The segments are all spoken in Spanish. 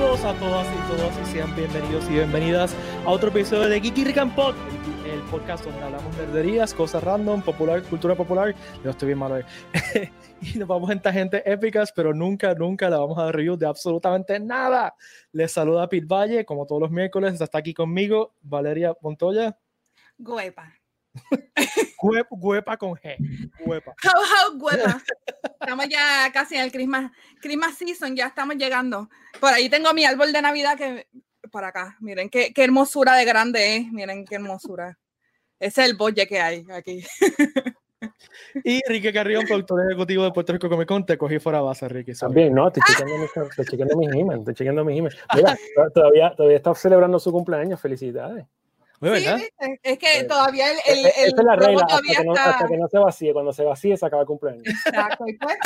Saludos a todas y todos y sean bienvenidos y bienvenidas a otro episodio de Geeky Rican Pod, el podcast donde hablamos nerderías, cosas random, popular, cultura popular. Yo estoy bien malo y nos vamos en tangentes épicas, pero nunca, nunca le vamos a dar review de absolutamente nada. Les saluda Pete Valle, como todos los miércoles, está aquí conmigo Valeria Montoya. Guepa. Guepa con G. Guepa. How, how, guepa. Estamos ya casi en el Christmas, Christmas season, ya estamos llegando. Por ahí tengo mi árbol de Navidad que por acá, miren qué, qué hermosura de grande es, miren qué hermosura. Ese es el bolle que hay aquí. Y Ricky Carrión, productor ejecutivo de Puerto Rico Comic Con, te cogí fuera base, Ricky. También, no, estoy chequeando mis, estoy chequeando mis emails, estoy chequeando mis emails. Mira, to- todavía, todavía está celebrando su cumpleaños, felicidades. Muy Sí, verdad. es que Eh, todavía el, el, Esa el es la regla, hasta todavía que, no, está. hasta que no se vacíe, cuando se vacíe se acaba el cumpleaños. Exacto, y pues,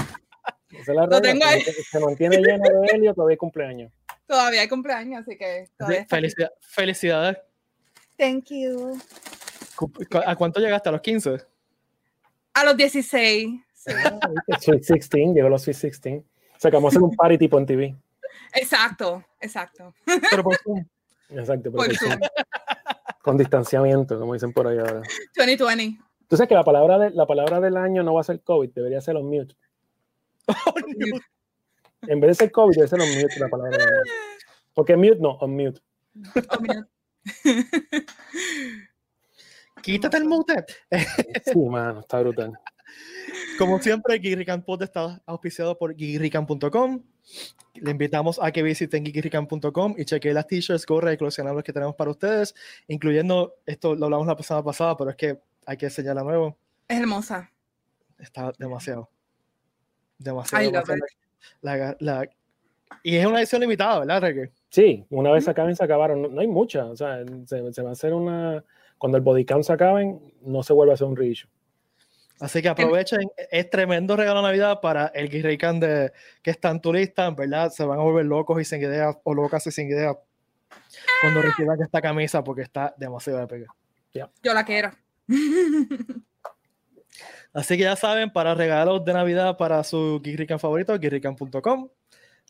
Esa es la regla, tengo ahí. se, se mantiene lleno de helio, todavía hay cumpleaños. todavía hay cumpleaños, así que aquí. Felicidad- felicidades. Thank you. ¿A cuánto llegaste? ¿A los 15? A los 16. sí. Sweet 16, llegó los Sweet 16. Sacamos a hacer un party tipo en TV. Exacto, exacto. Pero por Zoom. Exacto, pero Por con- Zoom. Con distanciamiento, como dicen por ahí ahora. 2020. Tú sabes que la palabra, de, la palabra del año no va a ser COVID, debería ser on mute. En vez de ser COVID, debe ser on mute la palabra del año. Porque mute no, on mute. Oh. Quítate el mute. Sí, mano, está brutal. Como siempre, Geekrican Pod está auspiciado por geekrican.com. Le invitamos a que visiten geekrican.com y chequen las t-shirts, gorras y coleccionables que tenemos para ustedes, incluyendo, esto lo hablamos la semana pasada, pero es que hay que enseñarla nuevo. Es hermosa. Está demasiado. Demasiado. La- la- y es una edición limitada, ¿verdad, Reque? Sí, una vez se acaben, se acabaron. No, no hay muchas. O sea, se, se va a hacer una. Cuando el body count se acaben, no se vuelve a hacer un reissue. Así que aprovechen, es tremendo regalo de Navidad para el Geekrican de que están turistas, ¿verdad? Se van a volver locos y sin ideas, o locas y sin ideas cuando reciban esta camisa porque está demasiado épica. Yo la quiero. Así que ya saben, para regalos de Navidad para su Geekrican favorito, geekrican.com.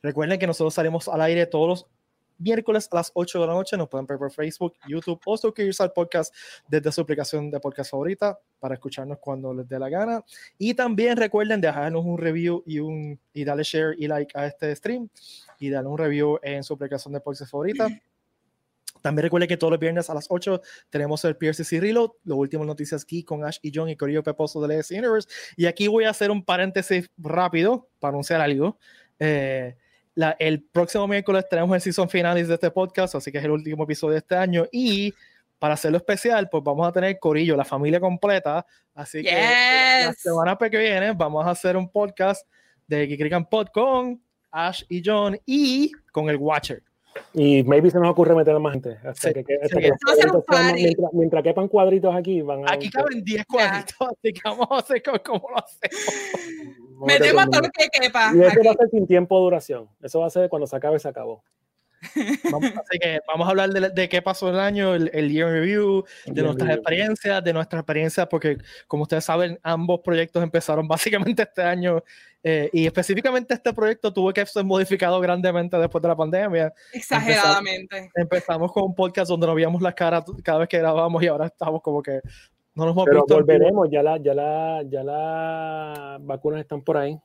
Recuerden que nosotros salimos al aire todos los miércoles a las 8 de la noche. Nos pueden ver por Facebook, YouTube o suscribirse al podcast desde su aplicación de podcast favorita para escucharnos cuando les dé la gana. Y también recuerden dejarnos un review y, un, y darle share y like a este stream y darle un review en su aplicación de podcast favorita. También recuerden que todos los viernes a las 8 tenemos el PRCC Reload, las últimas noticias aquí con Ash y John y Corillo Peposo de LS Universe. Y aquí voy a hacer un paréntesis rápido para anunciar algo. Eh, la- el próximo miércoles tenemos el season finales de este podcast, así que es el último episodio de este año. Y para hacerlo especial, pues vamos a tener Corillo, la familia completa. Así que la Yes. semana que viene vamos a hacer un podcast de Geekrican Pod con Ash y John y con el Watcher. Y maybe se nos ocurre meter a más gente. Hasta Sí, que, hasta sí. sean- mientras quepan cuadritos aquí, van a. Aquí caben 10 cuadritos, así que vamos a hacer como, como lo hacemos. Metemos todo lo que quepa. Y eso aquí. va a ser sin tiempo de duración. Eso va a ser cuando se acabe, se acabó. Vamos- así que vamos a hablar de, de qué pasó el año, el, el year in review, de Year nuestras review. experiencias, de nuestras experiencias, porque como ustedes saben, ambos proyectos empezaron básicamente este año eh, y específicamente este proyecto tuvo que ser modificado grandemente después de la pandemia. Exageradamente. Empezamos con un podcast donde nos veíamos las caras cada vez que grabamos y ahora estamos como que no nos hemos Pero visto. volveremos, ya la, ya la, ya las vacunas están por ahí.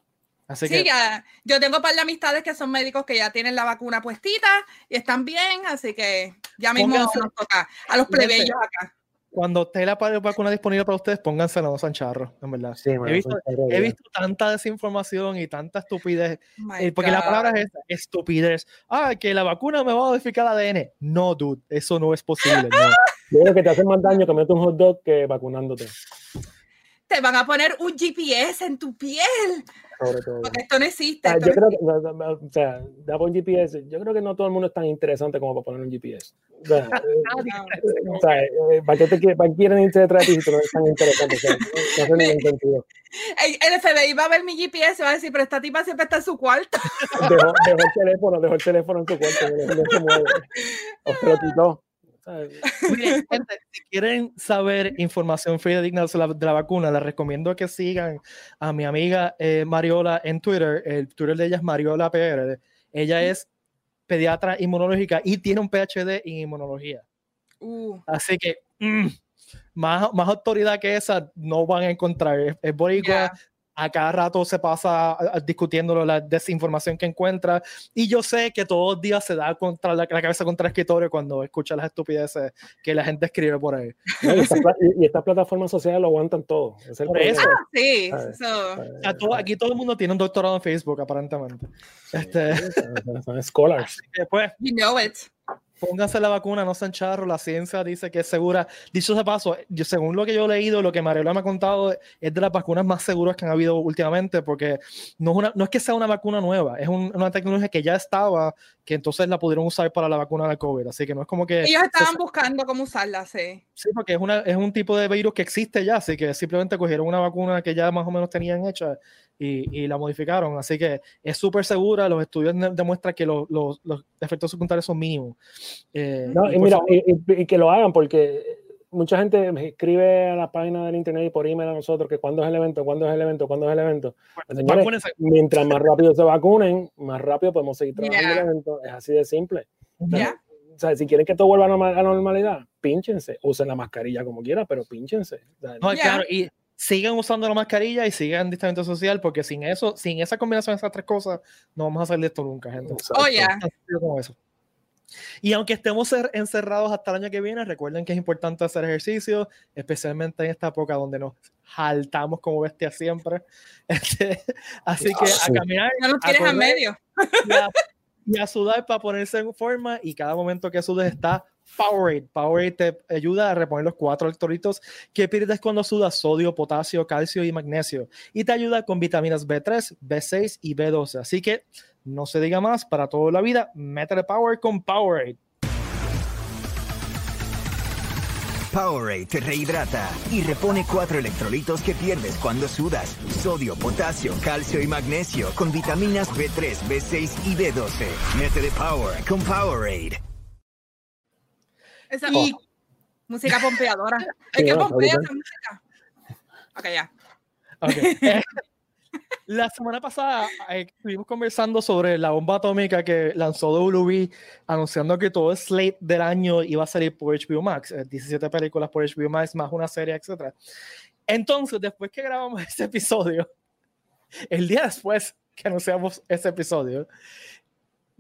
Así Sí, que ya. Yo tengo un par de amistades que son médicos que ya tienen la vacuna puestita y están bien, así que ya mismo Pónganse- nos toca a los plebeyos acá. Cuando esté la vacuna disponible para ustedes, pónganse no sean charros, en verdad. Sí, he, visto, he tanta desinformación y tanta estupidez Eh, porque la God. palabra es estupidez. Ah, que la vacuna me va a modificar el ADN. No, dude, eso no es posible. no. Yo creo que te hace más daño comiendo un hot dog que vacunándote. Te van a poner un GPS en tu piel. Sobre todo. Porque esto no existe. Ah, esto yo no creo que, no, no, no, o sea, da un GPS. Yo creo que no todo el mundo es tan interesante como para poner un GPS. O sea, eh, existe. No. o sea, eh, ¿para qué te para quieren irse detrás de ti si no eres tan interesante? O sea, no, hace ningún sentido. El, FBI va a ver mi GPS y va a decir, pero esta tipa siempre está en su cuarto. Dejó, dejó el teléfono, dejó el teléfono en tu cuarto, no, no se mueve. O se lo quitó. ¿Sabes? Miren, gente, si quieren saber información fidedigna de la, de la vacuna, les recomiendo que sigan a mi amiga eh, Mariola en Twitter. El Twitter de ella es Mariola PR. Ella es pediatra inmunológica y tiene un PhD en inmunología. Uh, Así que mm, más, más autoridad que esa no van a encontrar. Es, es boricua, Yeah. A cada rato se pasa discutiendo la desinformación que encuentra. Y yo sé que todos los días se da contra la, la cabeza contra el escritorio cuando escucha las estupideces que la gente escribe por ahí. ¿no? Y, estas pla- y- y estas plataformas sociales lo aguantan todo. Es el Por eso. sí, Ah, so, O sea, todo- aquí todo el mundo tiene un doctorado en Facebook, aparentemente. Este, Son- Son scholars. que, pues, you know it. Pónganse la vacuna, no sean charros, la ciencia dice que es segura. Dicho de paso, yo, según lo que yo he leído, lo que Mariela me ha contado, es de las vacunas más seguras que han habido últimamente, porque no es, una, no es que sea una vacuna nueva, es un- una tecnología que ya estaba, que entonces la pudieron usar para la vacuna del COVID, así que no es como que... Ellos estaban se- buscando cómo usarla, sí. Sí, porque es, una, es un tipo de virus que existe ya, así que simplemente cogieron una vacuna que ya más o menos tenían hecha y, y la modificaron. Así que es súper segura, los estudios demuestran que los, los- los efectos secundarios son mínimos. Eh, No, y mira, favor, y, y- y que lo hagan porque mucha gente me escribe a la página del internet y por email a nosotros que cuándo es el evento, cuándo es el evento, cuándo es el evento. Señores, vacúnense. mientras más rápido se vacunen, más rápido podemos seguir trabajando Yeah. el evento. Es así de simple. Ya. O sea, si quieren que todo vuelva a la normalidad, pínchense, usen la mascarilla como quieran, pero pínchense. No, Ya. claro, y sigan usando la mascarilla y sigan distanciamiento social, porque sin eso, sin esa combinación de esas tres cosas, no vamos a salir de esto nunca, gente. Oh, yeah. Eso. Y aunque estemos cer- encerrados hasta el año que viene, recuerden que es importante hacer ejercicio, especialmente en esta época donde nos jaltamos como bestias siempre. Este, así que a caminar No nos a tienes en correr medio. y a, y a sudar para ponerse en forma y cada momento que sudes está Powerade. Powerade te ayuda a reponer los cuatro electrolitos que pierdes cuando sudas sodio, potasio, calcio y magnesio y te ayuda con vitaminas B3, B6 y B12. Así que no se diga más, para toda la vida, métele Power con Powerade. Powerade te rehidrata y repone cuatro electrolitos que pierdes cuando sudas. Sodio, potasio, calcio y magnesio con vitaminas B3, B6 y B12. Métele Power con Powerade. Esa Y- música pompeadora. Es que pompea esa música. Ok, ya. Ok. Eh, La semana pasada eh, estuvimos conversando sobre la bomba atómica que lanzó WB anunciando que todo el slate del año iba a salir por HBO Max, eh, 17 películas por HBO Max más una serie, etc. Entonces, después que grabamos ese episodio, el día después que anunciamos ese episodio,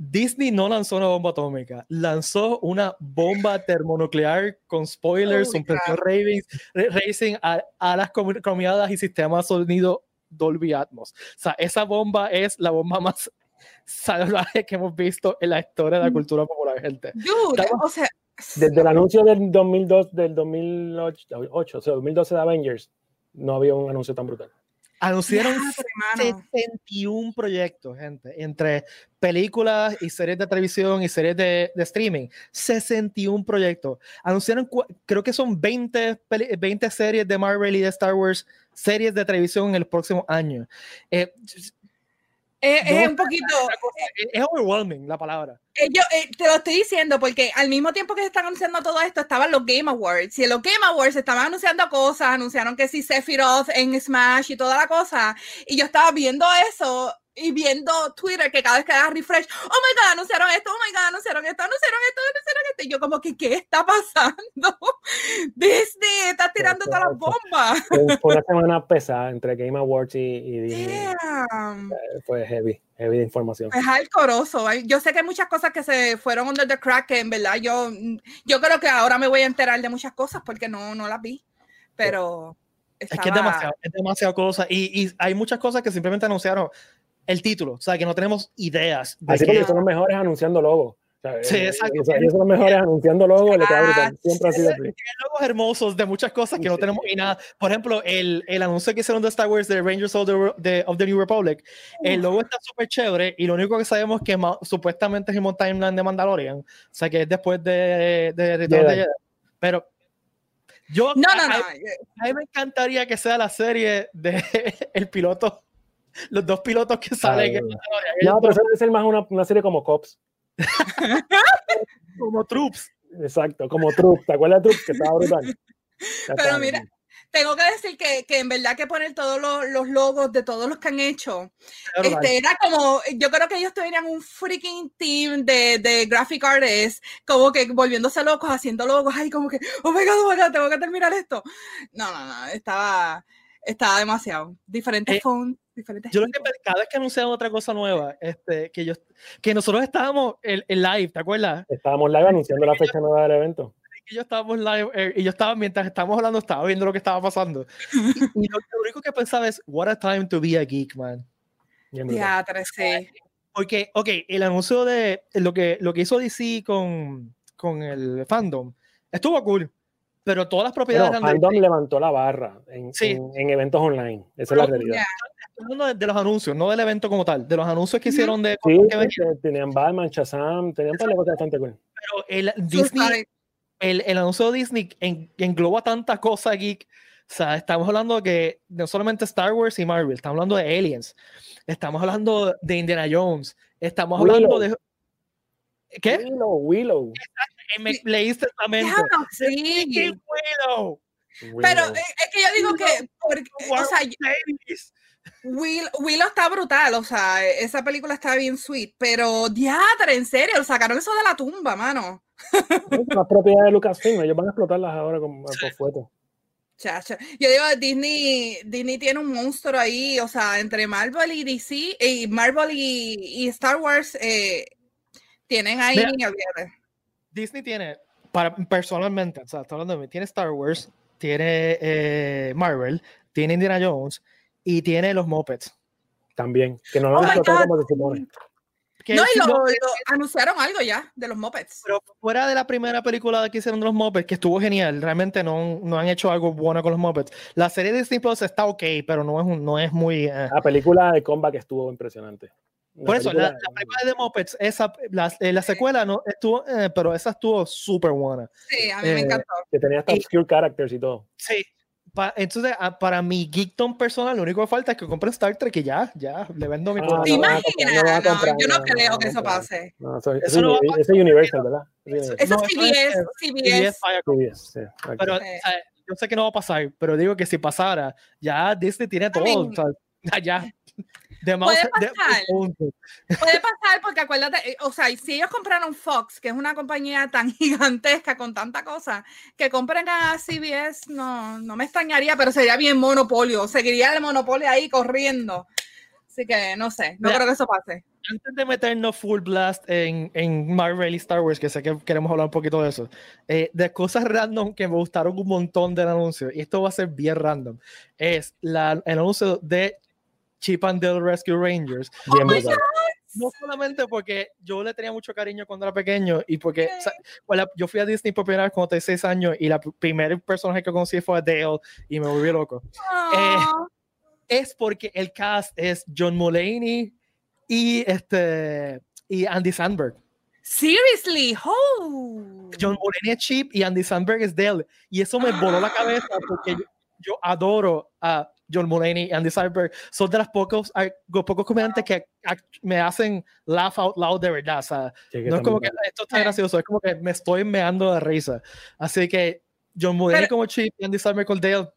Disney no lanzó una bomba atómica, lanzó una bomba termonuclear con spoilers, Oh, ravings, re- racing, a, alas combinadas y sistema de sonido Dolby Atmos. O sea, esa bomba es la bomba más salvaje que hemos visto en la historia de la Mm. cultura popular, gente. Dude, Estamos- o sea, Desde el anuncio del 2002, del 2008, o sea, 2012 de Avengers, no había un anuncio tan brutal. Anunciaron mano. 71 proyectos, gente, entre películas y series de televisión y series de, de streaming. 61 proyectos. Anunciaron, creo que son 20, peli- 20 series de Marvel y de Star Wars, series de televisión en el próximo año. Eh, Es, es no, un poquito, es, es overwhelming la palabra. eh, yo eh, te lo estoy diciendo porque al mismo tiempo que se están anunciando todo esto estaban los Game Awards y en los Game Awards estaban anunciando cosas, anunciaron que sí Sephiroth en Smash y toda la cosa y yo estaba viendo eso y viendo Twitter que cada vez que da refresh, oh my god, anunciaron esto, oh my god, anunciaron esto, anunciaron esto, anunciaron esto y yo como que ¿qué está pasando? Disney está tirando todas las bombas. Fue, una semana pesada entre Game Awards y, y Disney. Damn. Fue heavy, heavy de información. Es alcoroso. Yo sé que hay muchas cosas que se fueron under the crack, que en verdad yo, yo creo que ahora me voy a enterar de muchas cosas porque no, no las vi. Pero Es que es estaba- demasiado, es demasiado cosa. Y, y hay muchas cosas que simplemente anunciaron el título, o sea, que no tenemos ideas. De Así porque son los mejores anunciando logos. O sea, Sí, eh, exacto. o sea, ellos son los mejores anunciando logos, le. Ah, Siempre ha sido así. Logos hermosos de muchas cosas que no tenemos y nada. Por ejemplo, el, el anuncio que hicieron de Star Wars de Rangers of the, de- of the New Republic, el logo está súper chévere y lo único que sabemos es que ma- supuestamente es el timeline de Mandalorian, o sea que es después de, de Return of the Jedi. Jedi. Pero yo, No, no, no. A, a mí me encantaría que sea la serie de el piloto, los dos pilotos que salen en Ay, Mandalorian, ellos No, pero eso debe ser más una, una serie como Cops. como troops. Exacto, como Troop. ¿Te acuerdas de Troop? Que estaba brutal. Ya Pero está. mira, tengo que decir que, que en verdad que poner todos los, los logos de todos los que han hecho, Claro, este, era como, yo creo que ellos tenían un freaking team de, de graphic artists, como que volviéndose locos, haciendo logos, ay, como que, oh my god, oh my god, tengo que terminar esto. No, no, no, estaba, estaba demasiado. Diferentes Eh, phones, diferentes. Yo lo que cada vez que anunciaban otra cosa nueva, este, que yo, que nosotros estábamos en, en live, ¿te acuerdas? Estábamos live anunciando la fecha nueva del evento. Que yo estábamos live eh, y yo estaba mientras estábamos hablando estaba viendo lo que estaba pasando y, y lo, lo único que pensaba es what a time to be a geek man. Teatro, sí. porque ok el anuncio de lo que lo que hizo DC con con el fandom estuvo cool pero todas las propiedades Pero de- Fandom levantó la barra en, Sí. en- en eventos online. Esa es la realidad. De, los anuncios no del evento como tal de los anuncios que hicieron de Sí, tenían Batman, Shazam, tenían un par de cosas bastante cool. pero el Disney el, el anuncio de Disney en- engloba tantas cosas geek. O sea, estamos hablando de que no solamente Star Wars y Marvel, estamos hablando de Aliens, estamos hablando de Indiana Jones, estamos hablando Willow. de. ¿Qué? Willow, Willow. Me leíste. Diablo, Mickey sí. Willow. Pero Willow. es que yo digo que, porque, o sea. Will, Willow está brutal, o sea, esa película está bien sweet, pero diatre, en serio, sacaron eso de la tumba, mano. Es una propiedad de Lucasfilm. Ellos van a explotarlas ahora con por fuego. Chacha. Yo digo, Disney, Disney tiene un monstruo ahí, o sea, entre Marvel y DC, y Marvel y, y Star Wars, eh, tienen ahí, Mira. Disney tiene, para, personalmente, o sea, estoy hablando de mí, tiene Star Wars, tiene eh, Marvel, tiene Indiana Jones y tiene los Muppets. También. Que no lo Oh explotar God. como. Que No, y lo, anunciaron algo ya de los Muppets. pero fuera de la primera película que hicieron de los Muppets, que estuvo genial, realmente no, no han hecho algo bueno con los Muppets. La serie de Disney Plus está ok, pero no es, un- no es muy... eh. La película de Combat estuvo impresionante. Por eso, la, la película de Muppets, esa, la, eh, la secuela no estuvo, eh, pero esa estuvo súper buena. Sí, a mí Eh, me encantó. que tenía hasta y- obscure characters y todo. Sí. Pa- entonces, a- para mi geekdom personal, lo único que falta es que compre Star Trek y ya, ya, le vendo mi Ah. ¿Te no comprar, imaginas? no No, yo no, creo que eso pase. Eso, Eso eso no va a es- Universal, ¿verdad? Eso es eso es, CBS, CBS. CBS sí. Pero Sí. o sea, yo sé que no va a pasar, pero digo que si pasara, ya Disney tiene todo. mean, o sea, ya, De puede pasar. Puede pasar porque acuérdate, eh, o sea, si ellos compraron Fox, que es una compañía tan gigantesca con tanta cosa, que compren a CBS, no, no me extrañaría, pero sería bien monopolio, seguiría el monopolio ahí corriendo. Así que no sé, no creo que eso pase. Antes de meternos full blast en, en Marvel y Star Wars, que sé que queremos hablar un poquito de eso, eh, de cosas random que me gustaron un montón del anuncio, y esto va a ser bien random, es la, el anuncio de Chip and Dale Rescue Rangers. Brutal. No solamente porque yo le tenía mucho cariño cuando era pequeño y porque o sea, bueno, yo fui a Disney por primera vez cuando tenía 6 años y la primer personaje que conocí fue a Dale y me volví loco. Ah, Es porque el cast es John Mulaney y, este, y Andy Sandberg. seriously, oh. John Mulaney es Chip y Andy Sandberg es Dale. Y eso me voló la cabeza porque yo, yo adoro a John Mulaney y Andy Sandberg. Son de los pocos, los pocos comediantes que me hacen laugh out loud de verdad. O sea, Sí, que no es como que brutal. esto está gracioso, es como que me estoy meando de risa. Así que John Mulaney Pero- como Chip y Andy Sandberg con Dale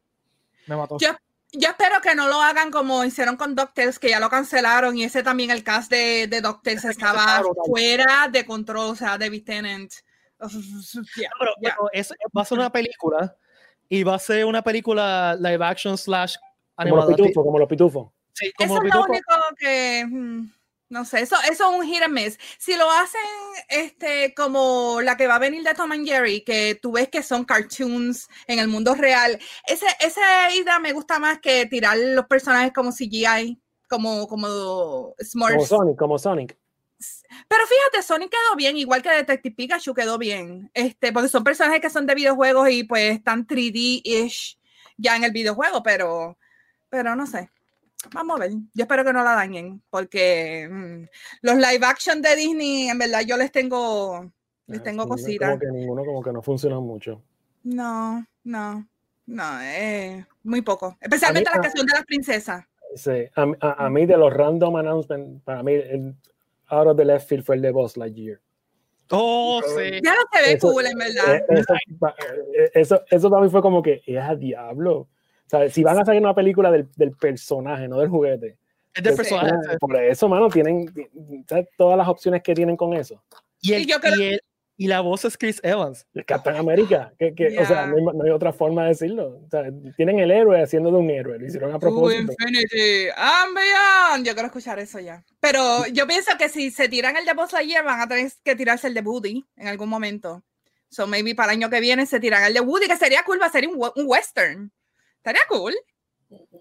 me mató. Yo, yo espero que no lo hagan como hicieron con DuckTales, que ya lo cancelaron y ese también el cast de, de DuckTales estaba fuera de control, o sea, David Tennant. Yeah, pero, yeah. pero eso va a ser una película y va a ser una película live action slash Como los pitufos, como los pitufos. Sí, como Eso es los lo pitufos. único que, mm, no sé, eso, eso es un hit and miss. Si lo hacen este, como la que va a venir de Tom and Jerry, que tú ves que son cartoons en el mundo real, ese, esa idea me gusta más que tirar los personajes como CGI, como, como Como Smurfs. Sonic, como Sonic. Pero fíjate, Sonic quedó bien, igual que Detective Pikachu quedó bien, este, porque son personajes que son de videojuegos y pues están 3D-ish ya en el videojuego, pero, pero no sé. Vamos a ver. Yo espero que no la dañen, porque mm, los live action de Disney, en verdad, yo les tengo, les Ah, tengo cositas. Como que ninguno como que no funciona mucho. No, no, no, eh, muy poco. Especialmente mí- la canción de las princesas. Sí, a, a- a mí de los random announcements, para mí el out of the left field fue el de Buzz Lightyear. Oh, sí. Ya no se ve Eso- cool, en verdad. Eh, Eso, pa- eh, eso, eso para mí fue como que, es a diablo. Sea, si van a sacar una película del, del personaje, no del juguete. Es del personaje. personaje, Por eso, mano, tienen ¿sabes? todas las opciones que tienen con eso. Y, el- Y yo creo- y el- y la voz es Chris Evans. El Capitán América, que, que, o sea, no hay, no hay otra forma de decirlo. O sea, tienen el héroe haciendo de un héroe, lo hicieron a To propósito. infinity and beyond. Yo quiero escuchar eso ya. Pero yo pienso que si se tiran el de Buzz Lightyear, van a tener que tirarse el de Woody en algún momento. So maybe para el año que viene se tiran el de Woody, que sería cool, va a ser un, un western. Estaría cool.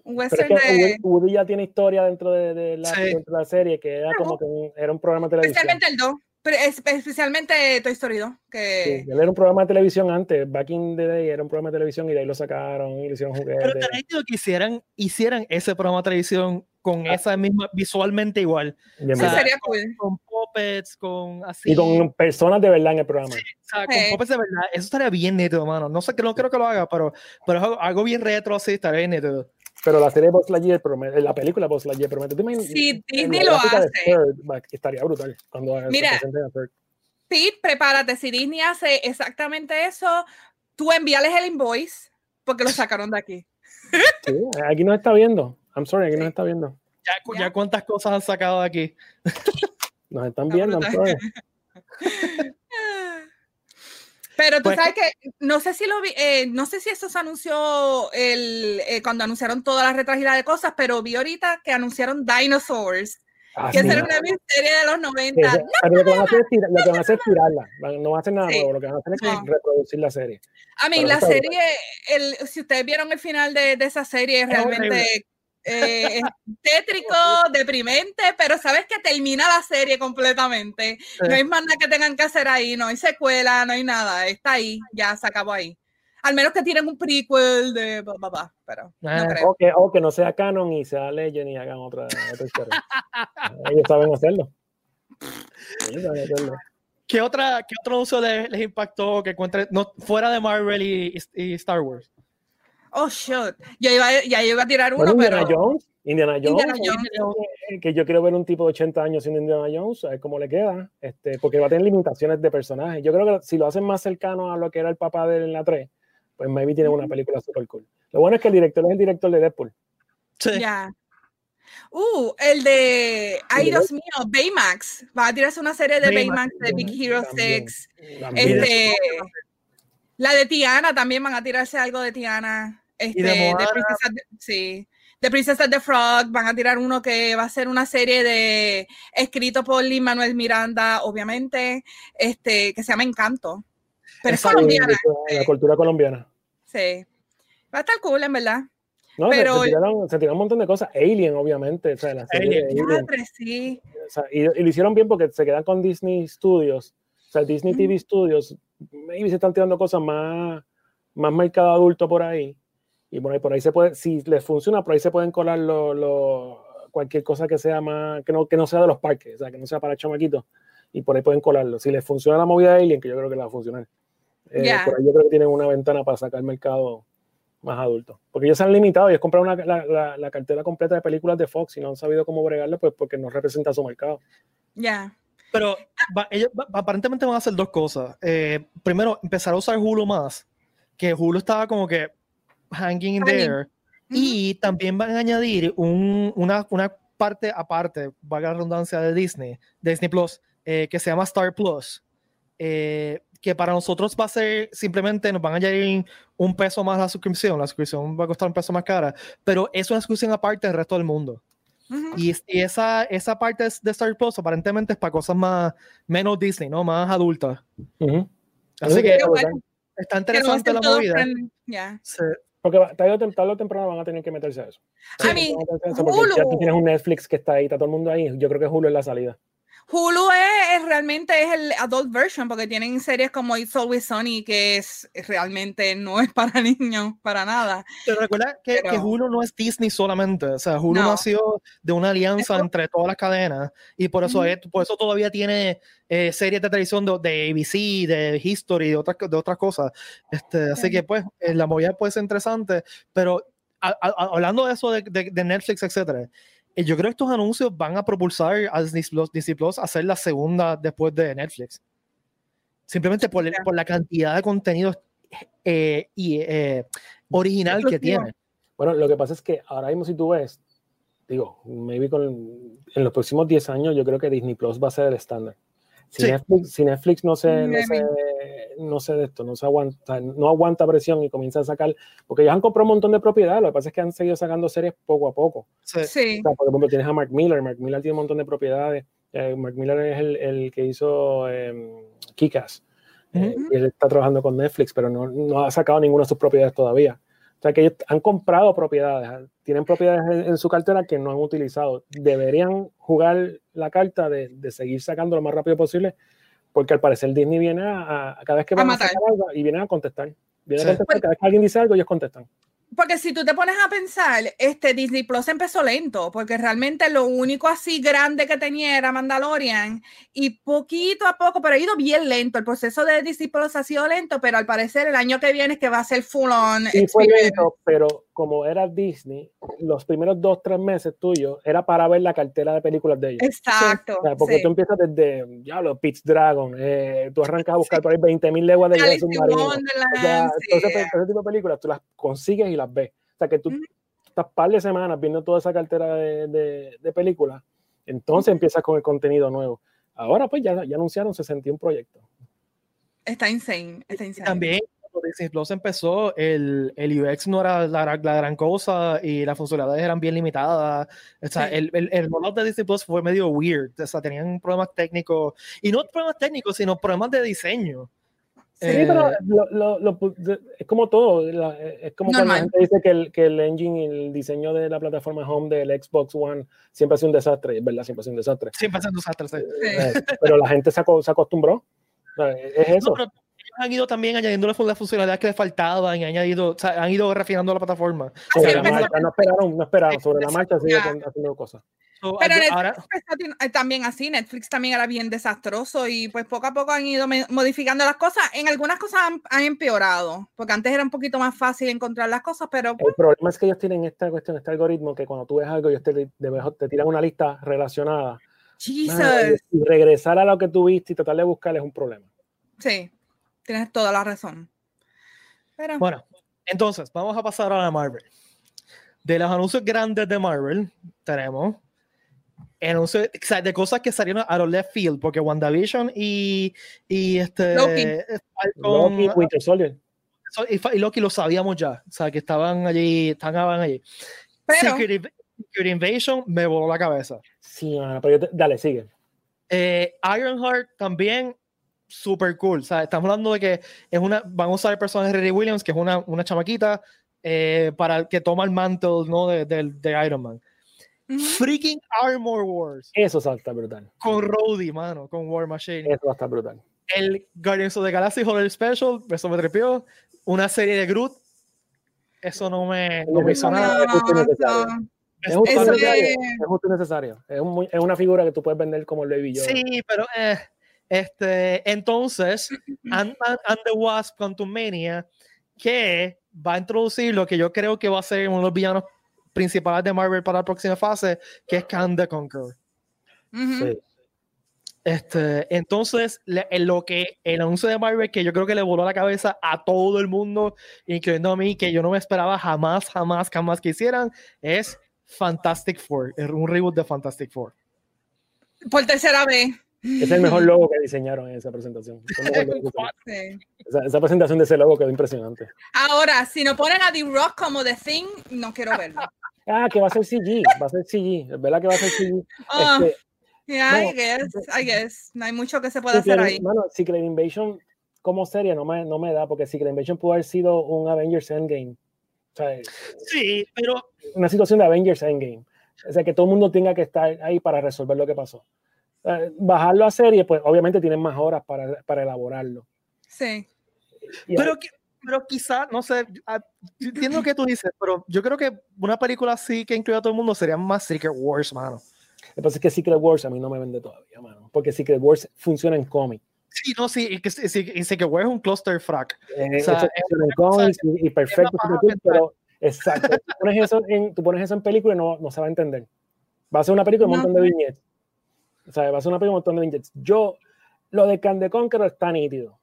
Un Pero es western que de. Woody, Woody ya tiene historia dentro de, de la, Sí. dentro de la serie, que era como que un, era un programa de televisión. Especialmente el 2. Pero es- especialmente Toy Story 2. Que... Sí, él era un programa de televisión antes, back in the day, era un programa de televisión y de ahí lo sacaron y le hicieron Pero juguetes. estaría nítido que hicieran, hicieran ese programa de televisión con esa misma, visualmente igual. Bien Sí, Sí, brutal. sería cool. Con puppets, con así. y con personas de verdad en el programa. o sea, con Sí. puppets de verdad. Eso estaría bien nítido, mano. No sé que no creo que lo haga, pero, pero algo, bien retro así, estaría bien nítido. Pero la serie Buzz Lightyear promete, la película Buzz Lightyear promete. ¿Tú imaginas- Si en Disney lo hace. Third, estaría brutal cuando se Mira. a Third. Pete, prepárate. Si Disney hace exactamente eso, tú envíales el invoice porque lo sacaron de aquí. Sí, aquí nos está viendo. I'm sorry, aquí Sí. nos está viendo. Ya, cu- Ya. ya cuántas cosas han sacado de aquí. Nos están Está viendo, I'm sorry. Pero tú Pues- sabes que no sé si lo vi, eh, no sé si eso se anunció el, eh, cuando anunciaron toda la retragila de cosas, pero vi ahorita que anunciaron Dinosaurs, Ah, que sí. era una miseria de los Sí, 90. sí, pero lo que van a hacer es, tira- lo que van a hacer es tirarla. No van a hacer nada nuevo, lo que van a hacer es No. reproducir la serie. A mí, pero la serie, el, si ustedes vieron el final de, de esa serie, es realmente eh, es tétrico, deprimente, pero sabes que termina la serie completamente. No hay más nada que tengan que hacer ahí, no hay secuela, no hay nada, está ahí, ya se acabó ahí. Al menos que tiren un prequel de pero no Ah. creo. O que, o que no sea canon y sea Legend y hagan otra, otra historia. Ellos saben hacerlo. Ellos saben hacerlo. ¿Qué, otra, qué otro uso les, les impactó que encuentren no, fuera de Marvel y, y Star Wars? Oh, shit. Yo iba, ya iba a tirar uno, Bueno, Indiana pero... Jones. Indiana Jones. Indiana Jones. Que yo quiero ver un tipo de 80 años siendo Indiana Jones, a ver cómo le queda. Este, porque va a tener limitaciones de personaje. Yo creo que si lo hacen más cercano a lo que era el papá de él en la 3, pues maybe tiene una película super cool. Lo bueno es que el director es el director de Deadpool. Sí. Ya. Uh, el de. Ay, ¿El de Dios mío, Baymax. Va a tirarse una serie de Baymax, Baymax de Big Hero también. 6. También. Este. La de Tiana también van a tirarse algo de Tiana. Este, de de, Moana. Princesa de- sí. De Princess the Frog van a tirar uno que va a ser una serie de escrito por Lin Manuel Miranda, obviamente, este, que se llama Encanto. Pero es colombiana, Sí, la cultura colombiana. sí. Va a estar cool, en verdad. No, se- Pero- se, tiraron, se tiraron un montón de cosas. Alien, obviamente. O sea, la serie Alien. de Alien. Madre, sí. O sea, y, y lo hicieron bien porque se quedan con Disney Studios. O sea, Disney Ujú. TV Studios. Maybe se están tirando cosas más, más mercado adulto por ahí. Y por ahí, por ahí se puede, si les funciona, por ahí se pueden colar lo, lo- cualquier cosa que sea más, que no, que no sea de los parques, o sea, que no sea para chamaquitos. Y por ahí pueden colarlo. Si les funciona la movida de Alien, que yo creo que le va a funcionar. eh. Por ahí yo creo que tienen una ventana para sacar mercado más adulto. Porque ellos se han limitado, ellos compraron una- la, la- la cartera completa de películas de Fox y no han sabido cómo bregarle, pues porque no representa su mercado. Ya. Pero va- ellos va- aparentemente van a hacer dos cosas. Eh, primero, empezar a usar Hulu más, que Hulu estaba como que hanging in there. Ujú. Y también van a añadir un- una, una parte aparte, valga la redundancia, de Disney, Disney Plus, eh, que se llama Star Plus, eh, que para nosotros va a ser simplemente, nos van a añadir un peso más la suscripción, la suscripción va a costar un peso más cara, pero es una suscripción aparte del resto del mundo. Y, es- y esa, esa parte de Star Plus aparentemente es para cosas más, menos Disney, ¿no? Más adultas. Ujú. Así Sí, que bueno. está interesante la movida. Ya. Sí. Porque tarde o tem- tarde o temprano van a tener que meterse a eso. I mean, a eso porque ya tú tienes un Netflix que está ahí, está todo el mundo ahí. Yo creo que Hulu es la salida. Hulu es, es realmente es el adult version porque tienen series como It's Always Sunny que es realmente no es para niños para nada. Pero recuerda que, que Pero- Hulu no es Disney solamente, o sea, Hulu No. nació de una alianza Eso- entre todas las cadenas y por eso, es- por eso todavía tiene eh, series de televisión de, de ABC, de History, de otras, de otras cosas. Este, Así Sí. que pues eh, la movida puede ser interesante, pero a- a- hablando de eso de, de- de Netflix, etcétera, eh, yo creo que estos anuncios van a propulsar a Disney Plus, Disney Plus a ser la segunda después de Netflix. Simplemente por, el- por la cantidad de contenido eh, y, eh, original que tiene. Bueno, lo que pasa es que ahora mismo si tú ves, digo, maybe con, en los próximos 10 años yo creo que Disney Plus va a ser el estándar. Si, Sí. Netflix, si Netflix no se, no Maybe. se, no se de esto, no se aguanta, no aguanta presión y comienza a sacar, porque ellos han comprado un montón de propiedades, lo que pasa es que han seguido sacando series poco a poco. Sí. Sí. O sea, por ejemplo, tienes a Mark Miller, Mark Miller tiene un montón de propiedades. Eh, Mark Miller es el, el que hizo eh, Kikas. Eh, Ujú. y él está trabajando con Netflix, pero no, no ha sacado ninguna de sus propiedades todavía. O sea que ellos han comprado propiedades, tienen propiedades en, en su cartera que no han utilizado. Deberían jugar la carta de, de seguir sacando lo más rápido posible, porque al parecer Disney viene a, a- cada vez que A van a, matar. sacar algo y vienen a contestar. Vienen Sí. a contestar, cada vez que alguien dice algo, ellos contestan. Porque si tú te pones a pensar, este Disney Plus empezó lento, porque realmente lo único así grande que tenía era Mandalorian, y poquito a poco, pero ha ido bien lento. El proceso de Disney Plus ha sido lento, pero al parecer el año que viene es que va a ser full on. Y fue lento, pero como era Disney, los primeros dos, tres meses tuyos era para ver la cartera de películas de ellos. Exacto. O sea, porque sí. tú empiezas desde, ya los Pitch Dragon, eh, tú arrancas a buscar por ahí 20.000 leguas de guerra submarino. O sea, sí. todo ese, ese tipo de películas tú las consigues y las ves. O sea, que tú Ujú. estás par de semanas viendo toda esa cartera de, de, de películas, entonces empiezas con el contenido nuevo. Ahora pues ya, ya anunciaron 61 proyectos. Está insane. Está insane. también cuando Disney Plus empezó, el, el UX no era la, gran- la gran cosa y las funcionalidades eran bien limitadas. O sea, Sí. el, el, el rollout de Disney Plus fue medio weird. O sea, tenían problemas técnicos. Y no problemas técnicos, sino problemas de diseño. Sí, Sí, pero Eh, lo- lo- lo es como todo. la- es como cuando la Normal. gente dice que el, que el engine y el diseño de la plataforma home del Xbox One siempre ha sido un desastre. Es verdad, siempre ha sido un desastre. siempre hacen desastres. sí. Sí. Eh, pero la gente se, aco- se acostumbró. Es eso. No, pero han ido también añadiendo las funcionalidades que les faltaban y han, añadido, o sea, han ido refinando la plataforma. sobre sí, la marcha, no esperaron, no esperaron. Sobre la marcha sigue haciendo cosas. So, Pero Netflix ahora, eh, también así, Netflix también era bien desastroso y pues poco a poco han ido modificando las cosas. En algunas cosas han, han empeorado, porque antes era un poquito más fácil encontrar las cosas, pero pues, El problema es que ellos tienen esta cuestión, este algoritmo, que cuando tú ves algo, ellos te, te tiran una lista relacionada. Jesus. Y regresar a lo que tú viste y tratar de buscar es un problema. Sí, tienes toda la razón. Pero Bueno, entonces, vamos a pasar a la Marvel. De los anuncios grandes de Marvel, tenemos anuncios o sea, de cosas que salieron a los left field, porque WandaVision y, y este Loki. Falcon- Loki, Winter Soldier. so- y, Loki lo sabíamos ya, o sea, que estaban allí, estaban allí. pero Secret, Inv- Secret Invasion me voló la cabeza. Sí, pero yo te- dale, sigue. Eh, Ironheart también super cool. O sea, estamos hablando de que es una, van a usar el personaje de Riri Williams, que es una, una chamaquita eh, para que toma el mantle ¿no? de, de- de Iron Man. Freaking Armor Wars Eso va a estar brutal. con Rhodey, mano, con War Machine. Eso va a estar brutal. El Guardians of the Galaxy Horror Special, eso me trepió. Una serie de Groot, eso no me, no me hizo No, nada. es necesario. no, Es justo, y Eso necesario. es- es justo necesario. Es, un es una figura que tú puedes vender como el Baby Yoda. Sí, pero eh, este, entonces, Ant-Man and the Wasp Quantumania, que va a introducir lo que yo creo que va a ser uno de los villanos principales de Marvel para la próxima fase, que es Kang the Conqueror. Sí. Este, entonces, le- en lo que el anuncio de Marvel que yo creo que le voló la cabeza a todo el mundo, incluyendo a mí, que yo no me esperaba jamás, jamás, jamás que hicieran, es Fantastic Four, un reboot de Fantastic Four. Por tercera vez. Es el mejor logo que diseñaron en esa presentación. Esa, esa presentación de ese logo quedó impresionante. Ahora, si no ponen a The Rock como The Thing, no quiero verlo. Ah, que va a ser CG, va a ser CG, es verdad que va a ser CG. Ah, Este, yeah, I no, guess, I guess. No hay mucho que se pueda Secret, hacer ahí. Mano, Secret Invasion como serie no me, no me da, porque Secret Invasion pudo haber sido un Avengers Endgame. O sea, Sí, pero una situación de Avengers Endgame. O sea, que todo el mundo tenga que estar ahí para resolver lo que pasó. Eh, bajarlo a serie, pues obviamente tienen más horas para, para elaborarlo. Sí. Y Pero, pero quizá, no sé, entiendo lo que tú dices, pero yo creo que una película así que incluya a todo el mundo sería más Secret Wars, mano. Lo que pasa es que Secret Wars a mí no me vende todavía, mano. Porque Secret Wars funciona en cómic. Sí, no, sí, y sí, y Secret Wars es un cluster frac. Eh, O sea, es en una cosa cómics y, y perfecto, mental. pero exacto. Tú pones, eso en, tú pones eso en película y no, no se va a entender. Va a ser una película de un No. montón de viñetas. O sea, va a ser una película de un montón de viñetas. Yo, lo de Can the Conqueror está nítido.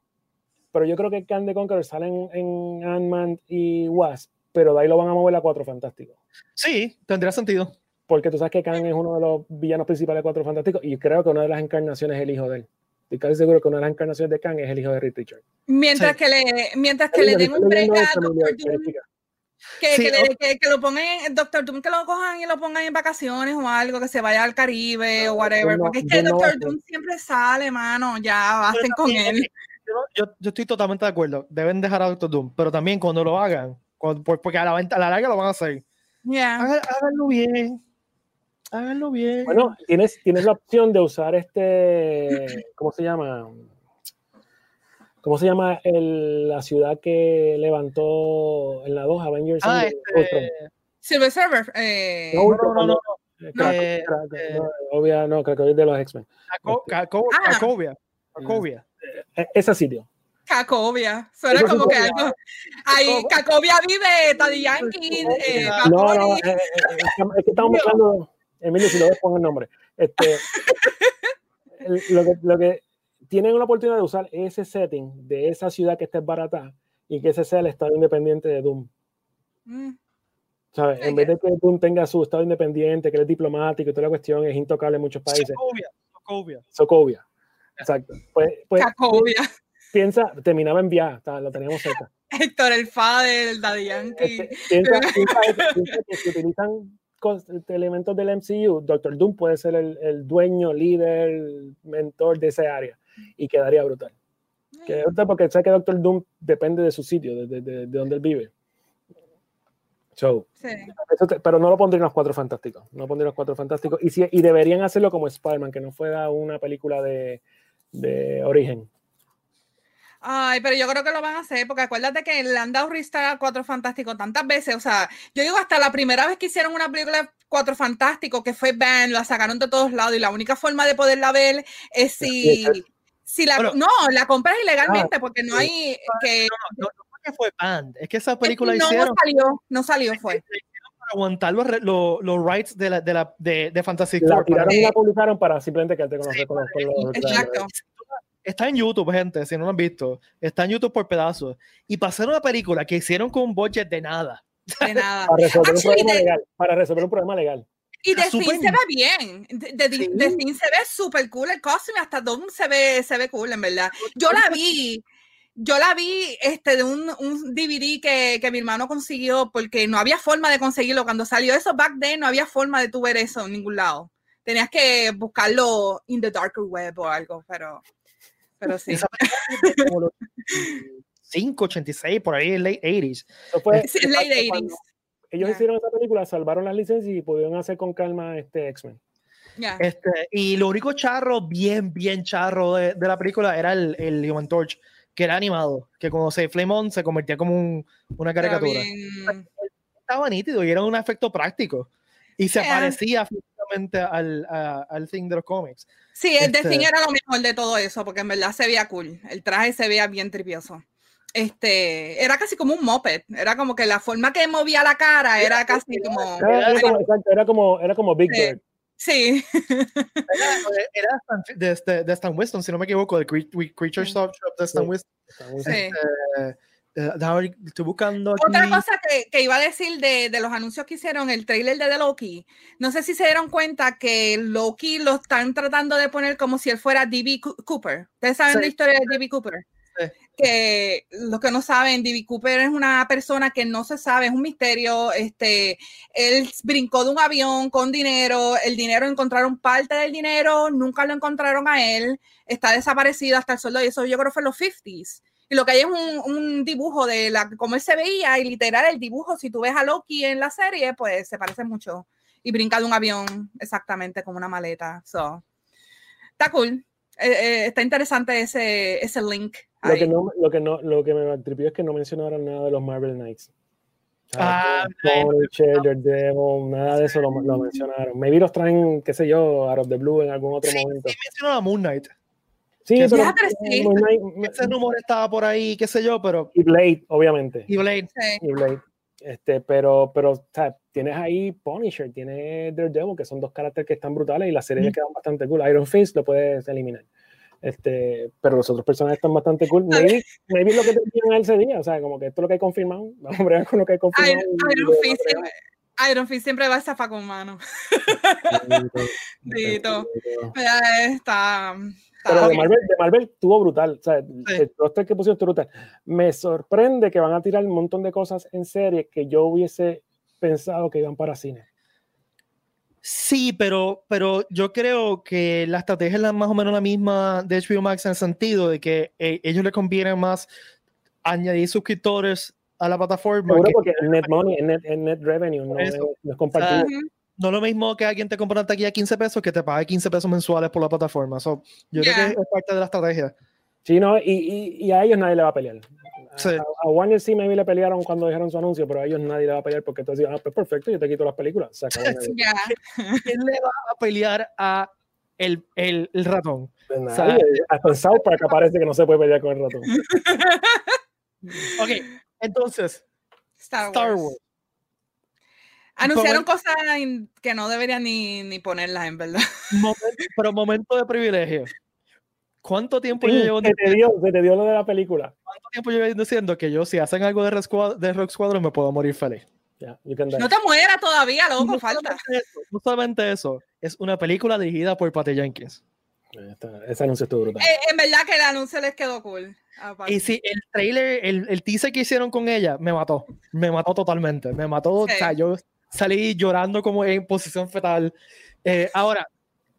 Pero yo creo que Can the Conqueror sale en, en Ant-Man y Wasp. pero de ahí lo van a mover a Cuatro Fantásticos. Sí, tendría sentido. Porque tú sabes que Kang es uno de los villanos principales de Cuatro Fantásticos y creo que una de las encarnaciones es el hijo de él. Estoy casi seguro que una de las encarnaciones de Kang es el hijo de Reed Richards. Mientras Sí. que le, mientras que le den un break a Doctor Doom, que, Sí, que, le- que- que lo pongan, en- Doctor Doom, que lo cojan y lo pongan en vacaciones o algo, que se vaya al Caribe o whatever. no- porque es que no Doctor. Doom siempre sale, mano. Ya basten con él. Yo, yo- estoy totalmente de acuerdo. Deben dejar a Doctor Doom, pero también cuando lo hagan, cuando- por- porque a la, venta- a la larga lo van a hacer. Yeah. Hagan- Háganlo bien. Háganlo bien. Bueno, tienes, tienes la opción de usar este, ¿cómo se llama? ¿Cómo se llama el- la ciudad que levantó en la 2 Avengers? ah, este, Ultron. Silver Server. Eh, No, no, no, no, no. Krakow, Eh, eh, no, obvia, no, creo que es de los X-Men. Caco- Caco- Ah. Cacovia. Cacovia. E- Ese sitio. Cacovia. Suena como que algo. Ahí, Cacovia vive, Daddy Yankee, eh, No, no, eh, eh, es que estamos mezclando. Emilio, si lo ves, pon el nombre. Este, lo, que, lo que tienen una oportunidad de usar ese setting de esa ciudad que esté barata y que ese sea el estado independiente de Doom. Mm. ¿sabes? En vez de que Doom tenga su estado independiente, que él es diplomático y toda la cuestión, es intocable en muchos países. Sokovia. Sokovia. Sokovia. Exacto. Pues, pues piensa, terminaba en Via, está- lo teníamos cerca. Héctor, el el Daddy Yankee. Este, piensa, piensa piensa que si utilizan este, elementos del MCU, Doctor Doom puede ser el, el dueño, líder, mentor de esa área y quedaría brutal. Quedaría brutal porque sé que Doctor Doom depende de su sitio, de, de- de- de donde él vive. So, Sí. eso te- pero no lo pondría en los cuatro fantásticos. No pondría en los cuatro fantásticos. Y, si, y deberían hacerlo como Spider-Man, que no fuera una película de, de origen. Ay, pero yo creo que lo van a hacer, porque acuérdate que le han dado restart a Cuatro Fantásticos tantas veces. O sea, yo digo hasta la primera vez que hicieron una película de Cuatro Fantásticos, que fue ban, la sacaron de todos lados, y la única forma de poderla ver es si, si la Bueno. no, la compras ilegalmente, porque no hay que No, no fue que fue banned. Es que esa película no hicieron salió, no salió, fue. para aguantar los, los, los rights de, la, de, la, de, de Fantasy La tiraron y la publicaron para simplemente quedarte con los, Sí, con los- con los- Exacto. Está en YouTube, gente, si no lo han visto. Está en YouTube por pedazos. Y hacer una película que hicieron con un budget de nada. De nada. Para resolver un Actually, problema de- legal. Para resolver un problema legal. Y Fin súper- se ve bien. De, de, Sí. se ve súper cool el costume, hasta Doom se ve, se ve cool, en verdad. Yo la vi, yo la vi este, de un, un DVD que, que mi hermano consiguió porque no había forma de conseguirlo. Cuando salió eso back then, no había forma de tu ver eso en ningún lado. Tenías que buscarlo in the darker web o algo, pero, pero sí. Esa película es de como los 5, 86, por ahí, late 80s. Eso fue- Sí, late fue 80s. cuando Ellos Ya. hicieron esa película, salvaron las licencias y pudieron hacer con calma este X-Men. Ya. Este, y lo único charro, bien, bien charro de, de la película era el, el Human Torch, que era animado, que cuando se flame on se convertía como un- una caricatura. bien- Estaba nítido y era un efecto práctico. Y se Yeah. parecía físicamente al, a- al thing de los cómics. Sí, el de Este- Thing era lo mejor de todo eso, porque en verdad se veía cool. El traje se veía bien tripioso. Este, era casi como un moped. Era como que la forma que movía la cara era casi como. Era, era como, era como, era como Big. Bird. Sí, Era, era Stan- de, este- de Stan Winston, si no me equivoco, de We- Creature Sí. Shop de Stan Sí. Winston. Sí. Eh, eh, estoy buscando aquí. Otra cosa que, que iba a decir de, de los anuncios que hicieron, el trailer de The Loki, no sé si se dieron cuenta que Loki lo están tratando de poner como si él fuera D.B. Coo- Cooper. Ustedes saben Sí. la historia de D.B. Cooper. Sí. Que los que no saben, D.B. Cooper es una persona que no se sabe, es un misterio. Este, él brincó de un avión con dinero, el dinero encontraron parte del dinero, nunca lo encontraron a él, está desaparecido hasta el sueldo y eso yo creo fue en los 50s. Y lo que hay es un, un dibujo de la, cómo él se veía y literal el dibujo, si tú ves a Loki en la serie, pues se parece mucho. Y brinca de un avión exactamente como una maleta. So, está cool. Eh, eh, está interesante ese, ese link. Lo que, no, lo, que no, lo que me tripió es que no mencionaron nada de los Marvel Knights. Ah, Punisher, Daredevil, nada de eso lo, lo mencionaron. Maybe los traen, qué sé yo, out of the blue en algún otro Sí, momento. sí mencionó a Moon Knight. Sí, que pero. Moon Knight- Ese rumor estaba por ahí, qué sé yo, pero. y Blade, obviamente. Y Blade. Sí. y Blade. Este, pero, pero o sea, tienes ahí Punisher, tienes Daredevil, que son dos caracteres que están brutales y las series Mm. quedan bastante cool. Iron Fist lo puedes eliminar. Este, pero los otros personajes están bastante cool. Maybe, maybe lo que te dijeron ese día, o sea, como que esto es lo que hay confirmado. Vamos a ver con lo que hay confirmado. Iron, Iron, Fist, siempre, Iron Fist siempre va a estar con mano. Dito. Está. Pero de Marvel, de Marvel tuvo brutal. O sea, sí. el roster que pusieron estuvo brutal. Me sorprende que van a tirar un montón de cosas en serie que yo hubiese pensado que iban para cine. Sí, pero, pero yo creo que la estrategia es la, más o menos la misma de HBO Max en el sentido de que eh, ellos le conviene más añadir suscriptores a la plataforma. Seguro porque el net money, el net, el net revenue no es, no es compartido. No es lo mismo que alguien te compra una taquilla a 15 pesos que te pague 15 pesos mensuales por la plataforma. So, yo yeah. creo que es parte de la estrategia. Sí, no, y, y, y, a ellos nadie le va a pelear. Sí. A, a, Warner sí maybe le pelearon cuando dijeron su anuncio, pero a ellos nadie le va a pelear porque entonces ah, pues perfecto, yo te quito las películas. Se acabó yeah. ¿Quién le va a pelear a el, el, el ratón? O sea, hasta en South Park aparece que no se puede pelear con el ratón. ok, entonces, Star Wars. Star Wars. Anunciaron cosas que no deberían ni, ni ponerlas, en verdad. Momento, pero momento de privilegio. ¿Cuánto tiempo sí, yo llevo se te, dio, se te dio lo de la película. ¿Cuánto tiempo llevo diciendo que yo, si hacen algo de Rock Squadron, de Rock Squadron me puedo morir feliz? Yeah, no te mueras todavía, loco, no falta. Eso, no solamente eso, es una película dirigida por Patty Jenkins. Esta, ese anuncio estuvo brutal. Eh, en verdad que el anuncio les quedó cool. Aparte. Y sí, el trailer, el, el teaser que hicieron con ella, me mató. Me mató totalmente. Me mató. Sí. O sea, yo salí llorando como en posición fetal. Eh, ahora,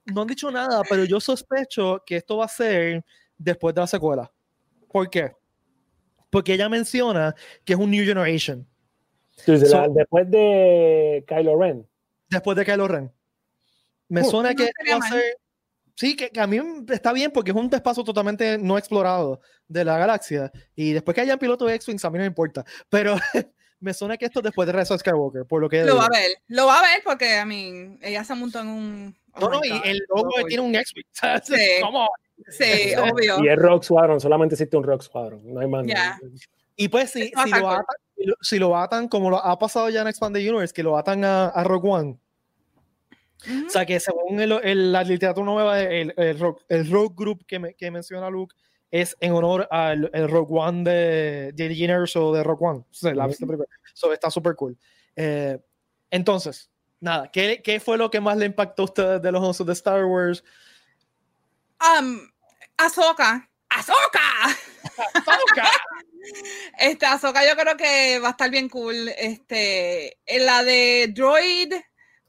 no han dicho nada, pero yo sospecho que esto va a ser después de la secuela. ¿Por qué? Porque ella menciona que es un New Generation. Sí, so, la, después de Kylo Ren. Después de Kylo Ren. Me uh, suena no que va a ser... Sí, que, que, a mí está bien porque es un espacio totalmente no explorado de la galaxia. Y después que hayan pilotos de X-Wings, a mí no me importa. Pero me suena que esto después de Rise of Skywalker, por lo que... Lo va a ver, lo va a ver porque, a mí, ella se montó en un... Oh no, no, y el logo oh, tiene un X-Wing. Sí. ¿Cómo? Sí, obvio. Y es Rock Squadron, solamente existe un Rock Squadron, no hay más. Yeah. Y pues si, si, lo atan, si lo atan, como lo ha pasado ya en Expanded Universe, que lo atan a, a Rogue One, Uh -huh. O sea, que según el, el, la literatura nueva, el, el, rock, el rock group que, me, que, menciona Luke es en honor al el Rock One de J.D. Guinness o de Rock One. O sea, la -huh. so, está súper cool. Eh, entonces, nada, ¿qué, ¿qué, fue lo que más le impactó a ustedes de los osos de Star Wars? Um, Ahsoka. ¡Ahsoka! ¡Ahsoka! este, Ahsoka yo creo que va a estar bien cool. Este, en la de Droid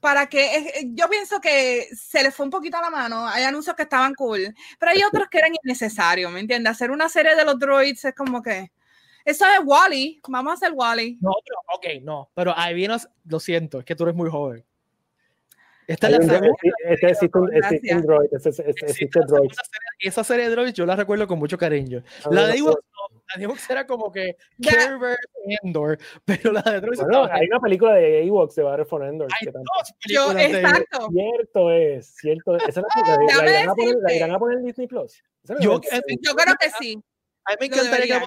para que eh, yo pienso que se le fue un poquito a la mano. Hay anuncios que estaban cool, pero hay otros que eran innecesarios, ¿me entiendes? Hacer una serie de los droids es como que eso es Wally, vamos a hacer Wally. No, pero ok, no, pero ahí vienes, lo siento, es que tú eres muy joven. Esta es la segunda. Este existe un, existe un droid. Este, este, existe droid. Esa serie de droids yo la recuerdo con mucho cariño. La de Ewoks no, la de Ewoks era como que Kerber Endor, pero la de droids bueno, hay una película de Ewoks de Battle for Endor. Hay que dos yo, de exacto. Cierto es, cierto es. Esa es la, la, la, irán a poner, la irán a poner en Disney Plus. Yo, yo creo que sí. A mí me encantaría que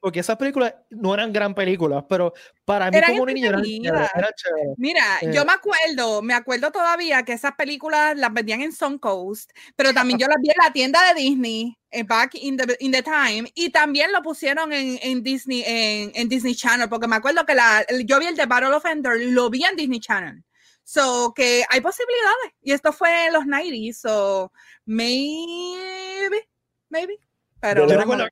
porque esas películas no eran gran películas, pero para mí eran como niño eran, eran, eran Mira, eh. yo me acuerdo, me acuerdo todavía que esas películas las vendían en Suncoast, pero también yo las vi en la tienda de Disney, eh, back in the, in the time, y también lo pusieron en, en Disney, en, en, Disney Channel, porque me acuerdo que la, yo vi el de Battle of Endor, lo vi en Disney Channel. So, que hay posibilidades. Y esto fue en los 90s, so, maybe, maybe. Pero yo recuerdo,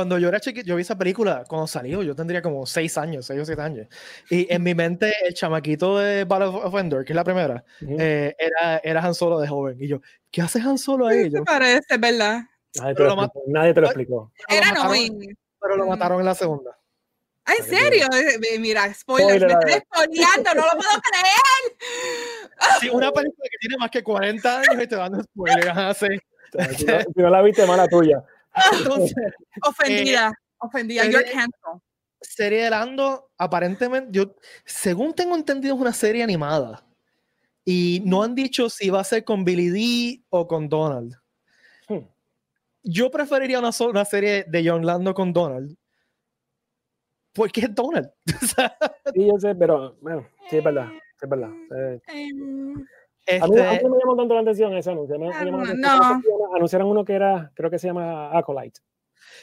cuando yo era chiquito, yo vi esa película cuando salió, yo tendría como 6 años, 6 o 7 años. Y en mi mente, el chamaquito de Battle of Endor, que es la primera, uh -huh. eh, era, era Han Solo de joven. Y yo, ¿qué hace Han Solo ahí? ¿Qué parece, verdad? Nadie te, lo, lo nadie te lo explicó. Era lo mataron, Pero lo mataron en la segunda. ¿Ah, ¿En serio? Mira, spoilers, spoiler, me estoy spoileando, no lo puedo creer. Sí, una película que tiene más que 40 años y te dan spoilers. Así. Si no, si no la viste, mala tuya. Entonces, ofendida, eh, ofendida, serie, you're. Serie de Lando, aparentemente, yo, según tengo entendido, es una serie animada. Y no han dicho si va a ser con Billy D o con Donald. Hmm. Yo preferiría una, una serie de John Lando con Donald. Porque es Donald. sí, yo sé, pero bueno, sí, es verdad. Es verdad. Eh, A mí, a mí Este, no me llamó tanto la atención ese anuncio. me- me Ah, llamó no. atención Anunciaron uno que era, creo que se llama Acolyte.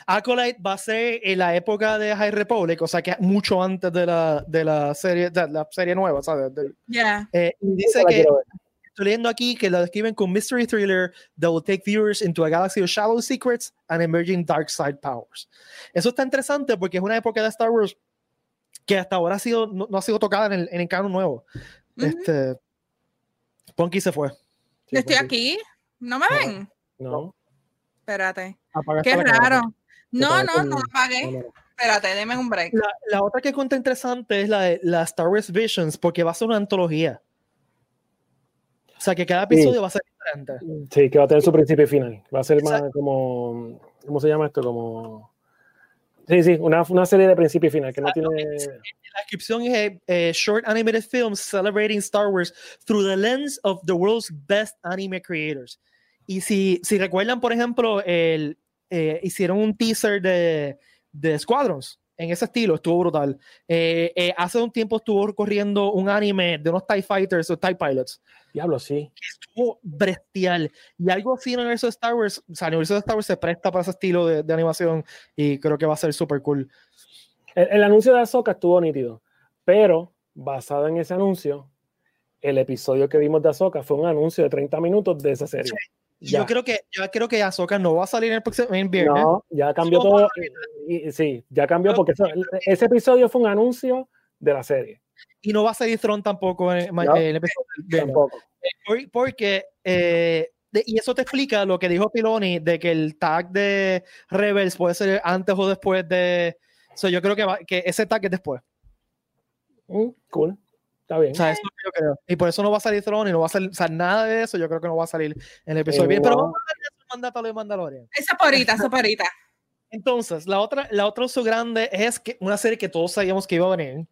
Acolyte va a ser en la época de High Republic, o sea que mucho antes de la, de la serie, de la serie nueva, ¿sabes? Del- Yeah. eh, y dice que estoy leyendo aquí que la describen como mystery thriller that will take viewers into a galaxy of shallow secrets and emerging dark side powers. Eso está interesante porque es una época de Star Wars que hasta ahora ha sido, no, no ha sido tocada en el, en el canon nuevo. Ujú. Este, Ponky se fue. Sí, Yo estoy aquí. ¿No me ven? No, Espérate. Apagaste Qué raro. No, no, no lo apagué. no, no. Espérate, deme un break. La, la otra que cuenta interesante es la de la Star Wars Visions, porque va a ser una antología. O sea, que cada episodio va a ser diferente. Sí, que va a tener su principio y final. Va a ser más como. ¿Cómo se llama esto? Como. Sí, sí, una, una serie de principio y final que no tiene. La descripción es eh, eh, Short Animated Films Celebrating Star Wars Through the Lens of the World's Best Anime Creators. Y si, si recuerdan, por ejemplo, el, eh, hicieron un teaser de, de Squadrons en ese estilo, estuvo brutal. Eh, eh, hace un tiempo estuvo corriendo un anime de unos TIE Fighters o TIE Pilots. Diablo, sí. estuvo bestial. Y algo así en el universo de Star Wars, o sea, el universo de Star Wars se presta para ese estilo de, de animación y creo que va a ser súper cool. El, el anuncio de Ahsoka estuvo nítido, pero basado en ese anuncio, el episodio que vimos de Ahsoka fue un anuncio de 30 minutos de esa serie. Ya. yo creo que yo creo que Ahsoka no va a salir en el próximo en viernes. No, ya cambió todo. y- y- sí, ya cambió porque eso- ese episodio fue un anuncio de la serie. Y no va a salir Throne tampoco en, No. el episodio del viernes. Tampoco. Por- Porque, eh, de- y eso te explica lo que dijo Piloni de que el tag de Rebels puede ser antes o después de. So, yo creo que, va- que ese tag es después. Mm, cool. Está bien. O sea, eso yo creo. Y por eso no va a salir Throne y no va a salir, o sea, nada de eso. Yo creo que no va a salir en el episodio. Eh, bien, pero no. vamos a hablar de eso en Mandatorio de Mandalorian. Esa por ahorita, esa por ahorita. Entonces, la otra, la otra uso grande es que una serie que todos sabíamos que iba a venir,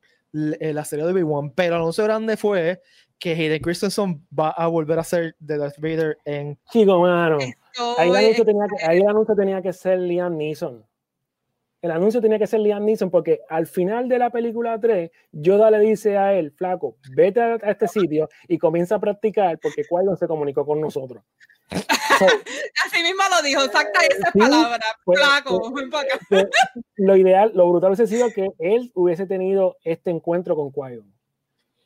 eh, la serie de Obi-Wan, pero el anuncio grande fue que Hayden Christensen va a volver a ser de Darth Vader en. Chico, mano. Ahí el, anuncio tenía que, ahí el anuncio tenía que ser Liam Neeson. El anuncio tenía que ser Liam Neeson porque al final de la película 3, Yoda le dice a él, flaco, vete a, a este sitio y comienza a practicar porque qui se comunicó con nosotros. So, Así mismo lo dijo, exacta esa Sí, palabra, pues, flaco. acá. que lo ideal, lo brutal hubiese sido que él hubiese tenido este encuentro con qui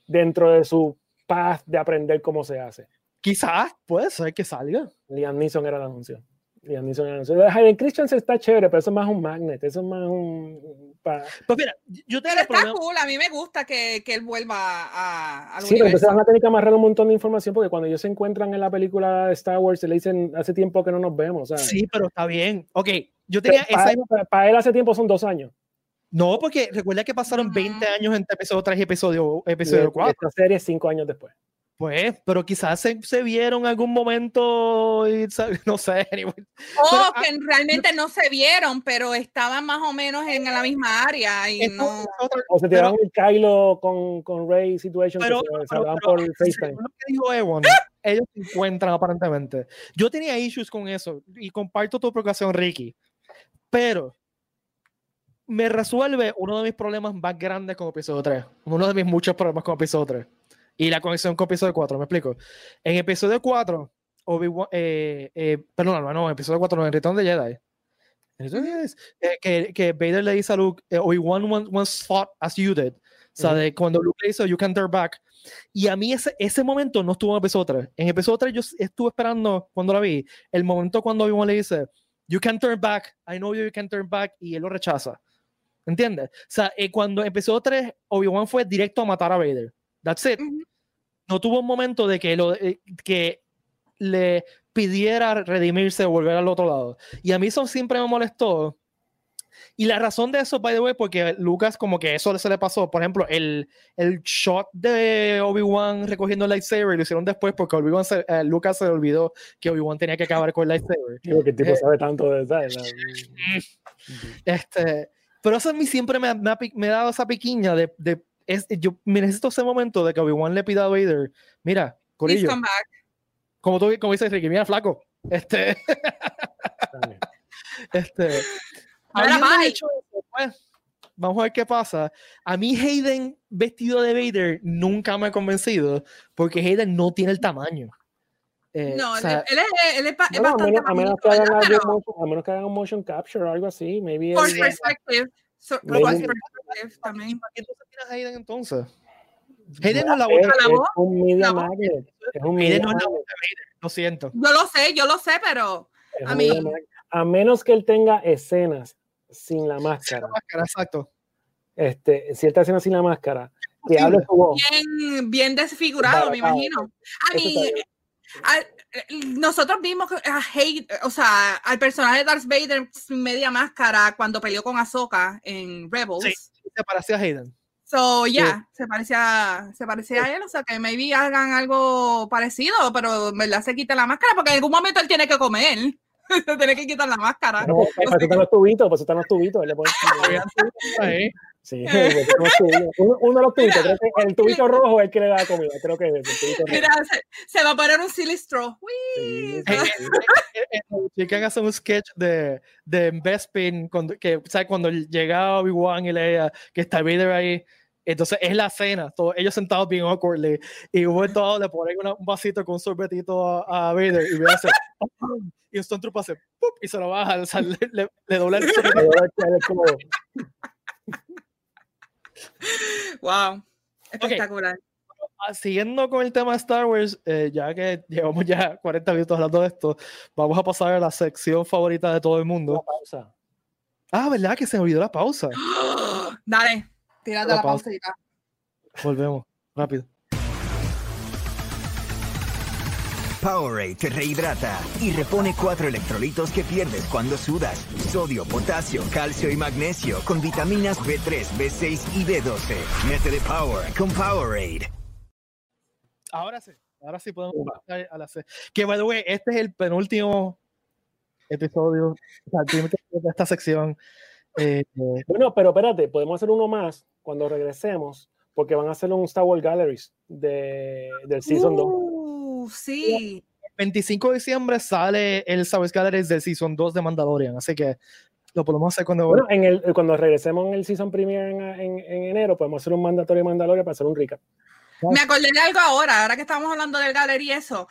dentro de su paz de aprender cómo se hace. Quizás puede ser que salga. Liam Neeson era el anuncio. Neeson era el anuncio. Hayden Christensen está chévere, pero eso es más un magnet, eso es más un... pa- Pues mira, yo tengo Pero está problema. cool, a mí me gusta que, que él vuelva a, al Sí, pero entonces universo. van a tener que amarrar un montón de información porque cuando ellos se encuentran en la película de Star Wars, se le dicen hace tiempo que no nos vemos. ¿sabes? Sí, pero está bien. Ok, yo tenía esa. para, él hace tiempo son dos años. No, porque recuerda que pasaron Ujú. 20 años entre episodio 3 y episodio, Y episodio 4. Esta serie es cinco años después. Pues, pero quizás se, se vieron en algún momento y no sé. anyway. O Pero, ah, que realmente no se vieron, pero estaban más o menos en la misma área y no. otra- O se pero- tiraron el Kylo con, con Rey Situation pero, que se, se pero- hablaban pero, por FaceTime. lo que dijo Ewan, ellos se encuentran aparentemente. Yo tenía issues con eso y comparto tu preocupación, Ricky. Pero me resuelve uno de mis problemas más grandes con episodio 3. Uno de mis muchos problemas con episodio 3. Y la conexión con episodio 4, ¿me explico? En episodio 4, Obi-Wan, eh, eh, perdón, no, no, episodio 4, no, en Return de Jedi. En Return the Jedi, eh, que, que Vader le dice a Luke, eh, Obi-Wan once, fought as you did. O sea, de cuando Luke le dice, you can turn back. Y a mí ese, ese momento no estuvo en episodio 3. En episodio 3 yo estuve esperando, cuando la vi, el momento cuando Obi-Wan le dice, you can turn back, I know you can turn back, y él lo rechaza. ¿Entiendes? O sea, eh, cuando empezó 3, Obi-Wan fue directo a matar a Vader. That's it. No tuvo un momento de que, lo, eh, que le pidiera redimirse o volver al otro lado. Y a mí eso siempre me molestó. Y la razón de eso, by the way, porque Lucas como que eso se le pasó. Por ejemplo, el, el shot de Obi-Wan recogiendo el lightsaber lo hicieron después porque Obi-Wan se- eh, Lucas se le olvidó que Obi-Wan tenía que acabar con el lightsaber. Digo que el tipo Eh, sabe tanto de ¿sabes? La- Este, pero eso a mí siempre me, ha- me ha, pi- me ha dado esa piquiña de, de es, yo me necesito ese momento de que Obi-Wan le pida a Vader, mira, Please Corillo, come back. como tú como dices Ricky, mira flaco, este, este, bye. hecho pues, vamos a ver qué pasa. A mí Hayden vestido de Vader nunca me ha convencido porque Hayden no tiene el tamaño. Eh, No, o él, sea, él es, él es, es Bueno, a, bastante menos, a, menos Pero motion- a menos que hagan un motion capture o algo así, maybe por él- perspective. So- también. ¿para qué entonces tienes a Hayden entonces? Hayden no es la es, voz. la es voz, un media la voz. magnet. Es un Hayden no es la Vader. Lo siento. Yo lo sé, yo lo sé, pero es a mí-. A menos que él tenga escenas sin la Sí, máscara, la máscara, exacto. este, cierta escena sin la máscara, que Posible. hable su voz. bien, bien desfigurado, me imagino. A mí, al- nosotros vimos que a Hay- o sea, al personaje de Darth Vader sin media máscara cuando peleó con Ahsoka en Rebels. Sí. Se parecía a Hayden. So, ya, se parecía, se parecía a él, o sea, que maybe hagan algo parecido, pero en verdad se quita la máscara, porque en algún momento él tiene que comer, tiene que quitar la máscara. No, para eso están los tubitos, para eso están los tubitos. le. Sí, uno, uno de los tubitos, creo que el tubito rojo es el que le da comida, creo que es el tubito rojo. Mira, se, se va a poner un silly straw. Sí, Uy, sí, sí. hace un sketch de, de Bespin, cuando, que, ¿sabes? cuando llega Obi-Wan y Leia, que está Vader ahí. Entonces es la cena, todos ellos sentados bien awkwardly. Y un dado le ponen una- un vasito con un sorbetito a, a Vader y ve hace. y un Stormtrooper hace. ¡pup! Y se lo baja, o sea, le, le, le dobla el sorbete. Le doy el- el codo. Wow, espectacular. Siguiendo con el tema de Star Wars, eh, ya que llevamos ya 40 minutos hablando de esto, vamos a pasar a la sección favorita de todo el mundo. pausa. Ah, ¿verdad? Que se me olvidó la pausa. Dale, tírate La la pausa. pausita. Volvemos, rápido. Powerade te rehidrata y repone cuatro electrolitos que pierdes cuando sudas. Sodio, potasio, calcio y magnesio con vitaminas B3, B6 y B12. Métele Power con Powerade. Ahora sí, ahora sí podemos pasar a la Que, by the way, este es el penúltimo episodio de esta sección. Eh, eh, Bueno, pero espérate, podemos hacer uno más cuando regresemos, porque van a hacer un Star Wars Galleries de, del Season 2. Sí. el 25 de diciembre sale el Wars Galleries del Season 2 de Mandalorian, así que lo podemos hacer cuando... Bueno, en el, cuando regresemos en el Season Premiere en, en- en enero, podemos hacer un mandatorio de Mandalorian para hacer un recap. Me acordé de algo ahora, ahora que estamos hablando del gallery y eso.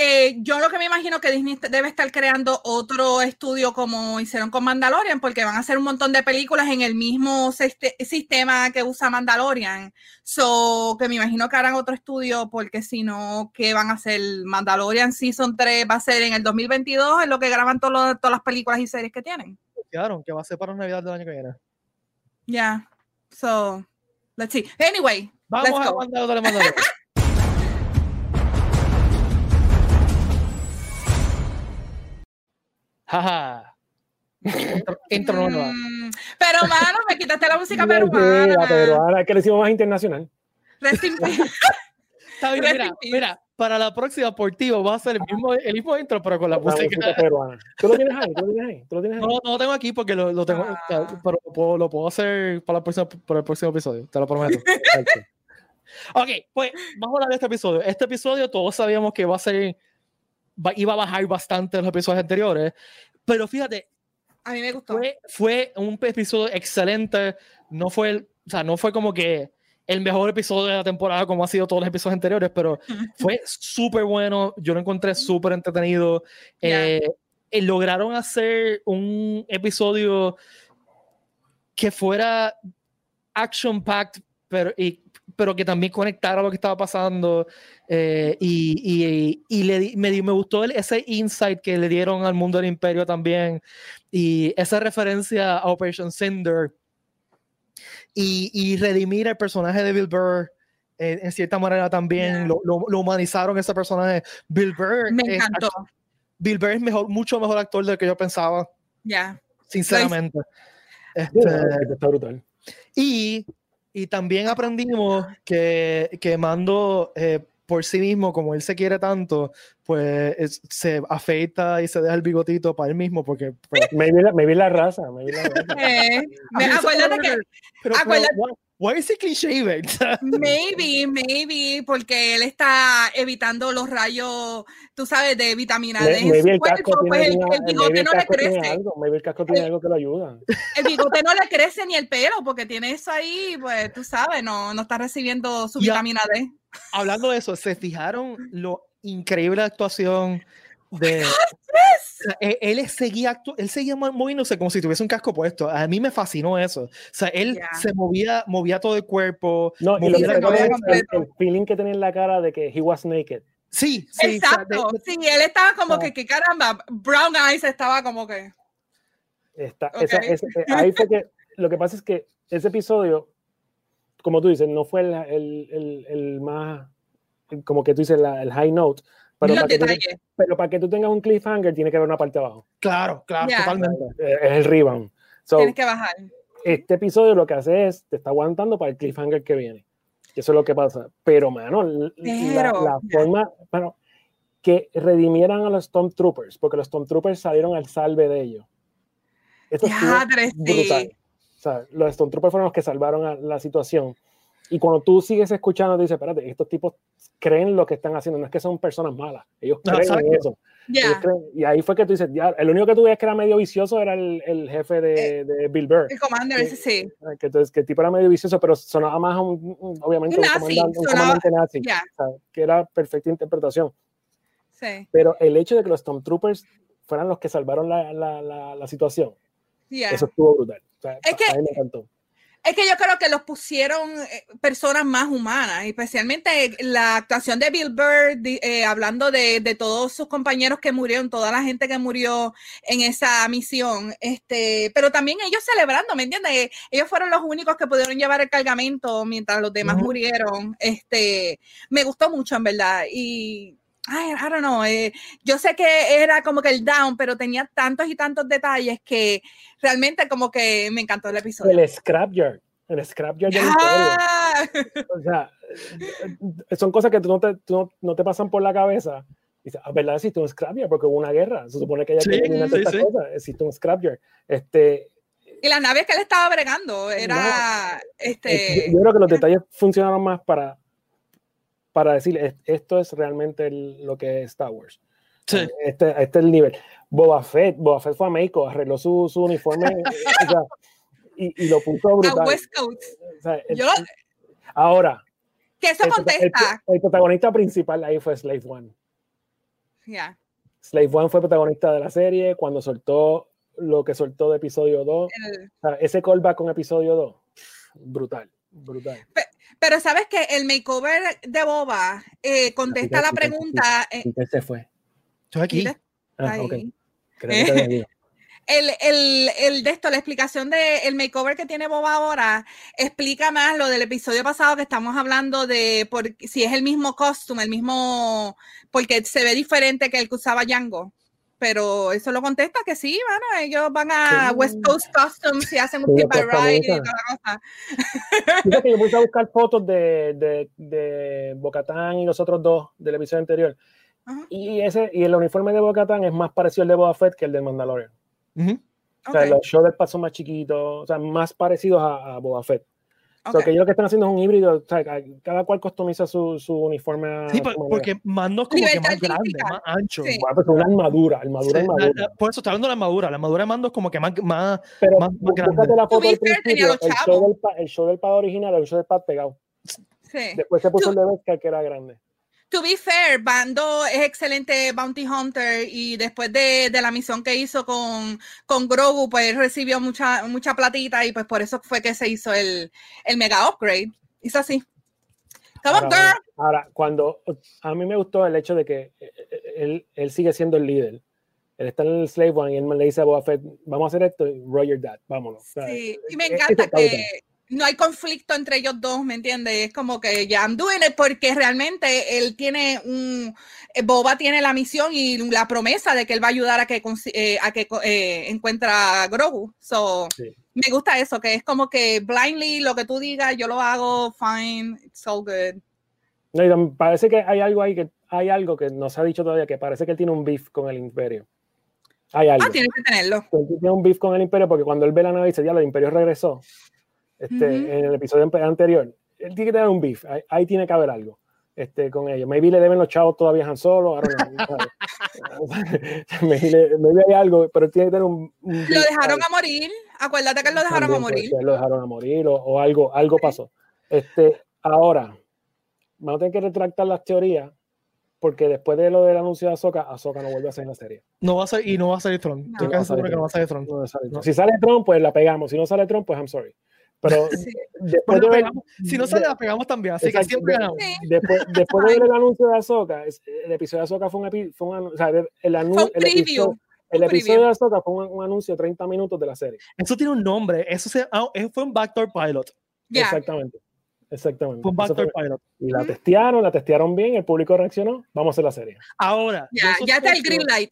Eh, yo lo que me imagino que Disney debe estar creando otro estudio como hicieron con Mandalorian, porque van a hacer un montón de películas en el mismo siste- sistema que usa Mandalorian. So, que me imagino que harán otro estudio, porque si no, ¿qué van a hacer? Mandalorian Season 3 va a ser en el 2022, en lo que graban todo lo- todas las películas y series que tienen. Claro, que va a ser para Navidad del año que viene. Ya. So, let's see. Anyway, Vamos let's a Mandalorian. Jaja. Intro, nueva. Mm, Pero, mano, me quitaste la música Sí, La peruana. peruana, que le hicimos más internacional. Está bien, mira, mira, para la próxima por ti va a ser el mismo, el mismo intro, pero con la La música. música peruana. ¿Tú lo tienes ahí? ¿Tú lo tienes ahí? ¿Tú lo tienes ahí? No, no lo tengo aquí porque lo, lo tengo, Ah. pero lo puedo, lo puedo hacer para, la próxima, para el próximo episodio, te lo prometo. Ok, pues vamos a hablar de este episodio. Este episodio todos sabíamos que va a ser, va- iba a bajar bastante los episodios anteriores, pero fíjate, A mí me gustó. fue, fue un episodio excelente, no fue, el- o sea, no fue como que el mejor episodio de la temporada como ha sido todos los episodios anteriores, pero fue súper bueno, yo lo encontré súper entretenido. Ya. Eh, eh, lograron hacer un episodio que fuera action packed, pero, y- pero que también conectara lo que estaba pasando. eh, y y- y le me, me gustó el- ese insight que le dieron al mundo del imperio también. Y esa referencia a Operation Cinder. Y, y redimir el personaje de Bill Burr. eh, en cierta manera también Ya. lo, lo- lo humanizaron ese personaje. Bill Burr Me es encantó. Bill Burr es mejor, mucho mejor actor del que yo pensaba, Ya. sinceramente. Sí, Este, no, está brutal. y, y también aprendimos que, que Mando eh, por sí mismo, como él se quiere tanto, pues es- se afeita y se deja el bigotito para él mismo, porque... pues, Maybe la, maybe la raza. Maybe la raza. Eh, me- a mí eso acuérdate me- que pero- pero acuérdate- why, Why is he clean shaven? Maybe, maybe, porque él está evitando los rayos, tú sabes, de vitamina D. en Maybe su el cuerpo, pues el, el bigote el no le crece. algo, maybe el casco tiene algo que lo ayuda. El bigote no le crece ni el pelo, porque tiene eso ahí, pues tú sabes, no, no está recibiendo su vitamina D. Hablando de eso, ¿se fijaron lo increíble actuación de... O sea, él, seguía, actu- él seguía mo- moviéndose como si tuviese un casco puesto. A mí me fascinó eso. O sea, él Ya. se movía, movía todo el cuerpo. No, y lo que el, el feeling que tenía en la cara de que he was naked. Sí, sí. o sea, de- Exacto, de- sí, él estaba como Ah. que, que caramba, Brown Eyes estaba como que, Está, Ok. esa- ese- eh, ahí fue que lo que pasa es que ese episodio, como tú dices, no fue el, el- el- el más, como que tú dices, la- el high note, pero para, que tú, pero para que tú tengas un cliffhanger tiene que haber una parte abajo. claro, claro, Ya. totalmente. Eh, Es el rebound. So, Tienes que bajar. este episodio lo que hace es, te está aguantando para el cliffhanger que viene. Eso es lo que pasa. Pero, mano, l- la, Pero, la ya. forma, bueno, que redimieran a los Stormtroopers, porque los Stormtroopers salieron al salve de ellos. Eso estuvo Diadre, brutal. sí. O sea, los Stormtroopers fueron los que salvaron a la situación. Y cuando tú sigues escuchando, te dices, espérate, estos tipos creen lo que están haciendo, no es que son personas malas, ellos No, creen en eso. Ya, creen- y ahí fue que tú dices, ya, el único que tú ves que era medio vicioso era el, el jefe de, de Bill Burr. el commander, ese sí. Que, entonces, que el tipo era medio vicioso, pero sonaba más a un, un- obviamente Un nazi, comandante, un sonaba- comandante nazi, Ya, o sea, que era perfecta interpretación. sí. Pero el hecho de que los Stormtroopers fueran los que salvaron la, la, la, la situación, ya. eso estuvo brutal. O sea, Es a- que- a mí me encantó. Es que yo creo que los pusieron eh, personas más humanas, especialmente la actuación de Bill Burr, di- eh, hablando de, de todos sus compañeros que murieron, toda la gente que murió en esa misión, este, pero también ellos celebrando, ¿me entiendes? Ellos fueron los únicos que pudieron llevar el cargamento mientras los demás murieron. Este, me gustó mucho, en verdad. Y ay, I don't know, eh, yo sé que era como que el down, pero tenía tantos y tantos detalles que realmente como que me encantó el episodio. El scrapyard, el scrapyard del. Ah, O sea, son cosas que tú no, te, tú no, no te pasan por la cabeza. Dices, a verdad existe un scrapyard porque hubo una guerra. Se supone que hay Sí, sí, estas sí. cosas. Existe un scrapyard. Este, y las naves que él estaba bregando era eh, este yo, yo creo que los detalles funcionaron más para, para decir "Es- esto es realmente el- lo que es Star Wars. Sí. Este, este es el nivel. Boba Fett, Boba Fett fue a México, arregló su, su uniforme eh, o sea, y, y lo puso a brutal. West Coast. O sea, el- Yo, ahora, eso el, prota- el- contesta. el protagonista principal ahí fue Slave One. Ya, Slave One fue protagonista de la serie cuando soltó lo que soltó de episodio 2. el- O sea, ese callback con episodio 2, brutal, brutal. pero sabes que el makeover de Boba eh, contesta la Peter, Peter, pregunta. eh, Peter se fue. Estoy aquí. Ah, ahí. ok. Creo que te había ido. El, el, el de esto, la explicación del el makeover que tiene Boba ahora, explica más lo del episodio pasado que estamos hablando de por, si es el mismo costume, el mismo, porque se ve diferente que el que usaba Django. Pero eso lo contesta que sí, bueno, ellos van a Sí. West Coast Customs y hacen un Sí, tip by Costa ride y toda la cosa. Fíjate, yo puse a buscar fotos de, de, de Bocatán y los otros dos del episodio anterior. Ajá. Y, ese, y el uniforme de Bocatán es más parecido al de Boba Fett que el de Mandalorian. O sea, los shoulders son más chiquitos, o sea, más parecidos a, a Boba Fett. O sea, ok. que ellos lo que están haciendo es un híbrido, o sea, cada cual customiza su, su uniforme. Sí, su porque Mando es como que más grande, más ancho. Sí. Bueno, pues una armadura, armadura, Sí, armadura. la- por eso está hablando de la armadura. La armadura de Mando es como que más, más Pero más- más grande. la To foto al fair, tenía principio, los el show, del, el show del pad original, el show del pad pegado. Sí. Después se puso To- el de Beskar, que era grande. To be fair, Bando es excelente bounty hunter y después de, de la misión que hizo con, con Grogu, pues recibió mucha, mucha platita y pues por eso fue que se hizo el, el mega upgrade. Hizo así. Come Ahora, girl. ahora, cuando a mí me gustó el hecho de que eh, eh, él, él sigue siendo el líder. Él está en el Slave One y él me le dice a Boba Fett, vamos a hacer esto, Roger that, vámonos. O sea, Sí, y me eh, encanta que no hay conflicto entre ellos dos, ¿me entiendes? Es como que ya I'm doing it porque realmente él tiene un, eh, Boba tiene la misión y la promesa de que él va a ayudar a que, eh, a que eh, encuentra a Grogu. So, Sí. me gusta eso, que es como que blindly lo que tú digas, yo lo hago, fine, it's all good. No, y parece que hay algo ahí que hay algo que no se ha dicho todavía, que parece que él tiene un beef con el imperio. Hay algo. Ah, tienes que tenerlo. Él tiene un beef con el imperio porque cuando él ve la nave dice, ya el imperio regresó. Este, Ujú. en el episodio ante- anterior. Él tiene que tener un beef, ahí, ahí tiene que haber algo este, con ellos. Maybe le deben los chavos todavía a Han Solo, I don't know, ¿sabes? maybe, maybe hay algo, pero tiene que tener un, un Lo dejaron ahí. a morir. Acuérdate que lo dejaron a También puede morir. Lo dejaron a morir o, o algo, algo pasó. Este, ahora, vamos a tener que retractar las teorías porque después de lo del anuncio de Ahsoka, Ahsoka no vuelve a ser en la serie. No va a ser, y no va a salir Tron. No. No va a salir que no va a salir Tron. No Tron. No. Si sale Tron, pues la pegamos. Si no sale Tron, pues I'm sorry. Pero Sí. después Bueno, de ver-. Si no sale, la pegamos también. Así Exacto. que siempre ganamos. Sí. después, después de ver el anuncio de Ahsoka, es- el episodio de Ahsoka fue un, fue un anu- o sea, el, el anu- Fue un el preview. episodio, el episodio de Ahsoka fue un, un anuncio de 30 minutos de la serie. Eso tiene un nombre. Eso, se, ah, eso fue un backdoor pilot. Ya. Exactamente. Exactamente. Fue un backdoor fue- pilot. y la Ujú. testearon, la testearon bien, el público reaccionó, vamos a hacer la serie. Ahora, Ya, yo ya está el sospecho- green light.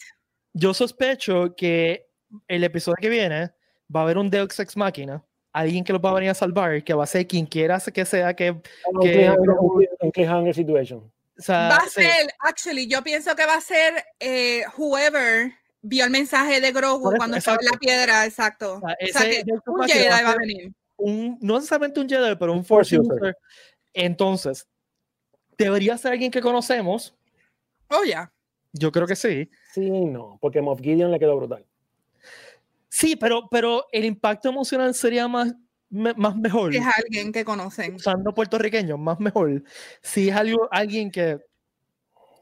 yo sospecho que el episodio que viene va a haber un Deus Ex Máquina, alguien que los va a venir a salvar, que va a ser quien quiera que sea que, Un Que- un cliff- un cliffhanger situation. o sea, Va a sí, ser, actually, yo pienso que va a ser eh, whoever vio el mensaje de Grogu eso, cuando estaba en la piedra, exacto. O sea, O sea, ese que un Jedi va a va a venir. un- no necesariamente un Jedi, pero un Force user. user. Entonces, debería ser alguien que conocemos. Oh, ya. Yo creo que sí. Sí, no, porque Moff Gideon le quedó brutal. Sí, pero, pero el impacto emocional sería más, me- más mejor. Es alguien que conocen. usando puertorriqueños, más mejor. Si es algo, alguien que,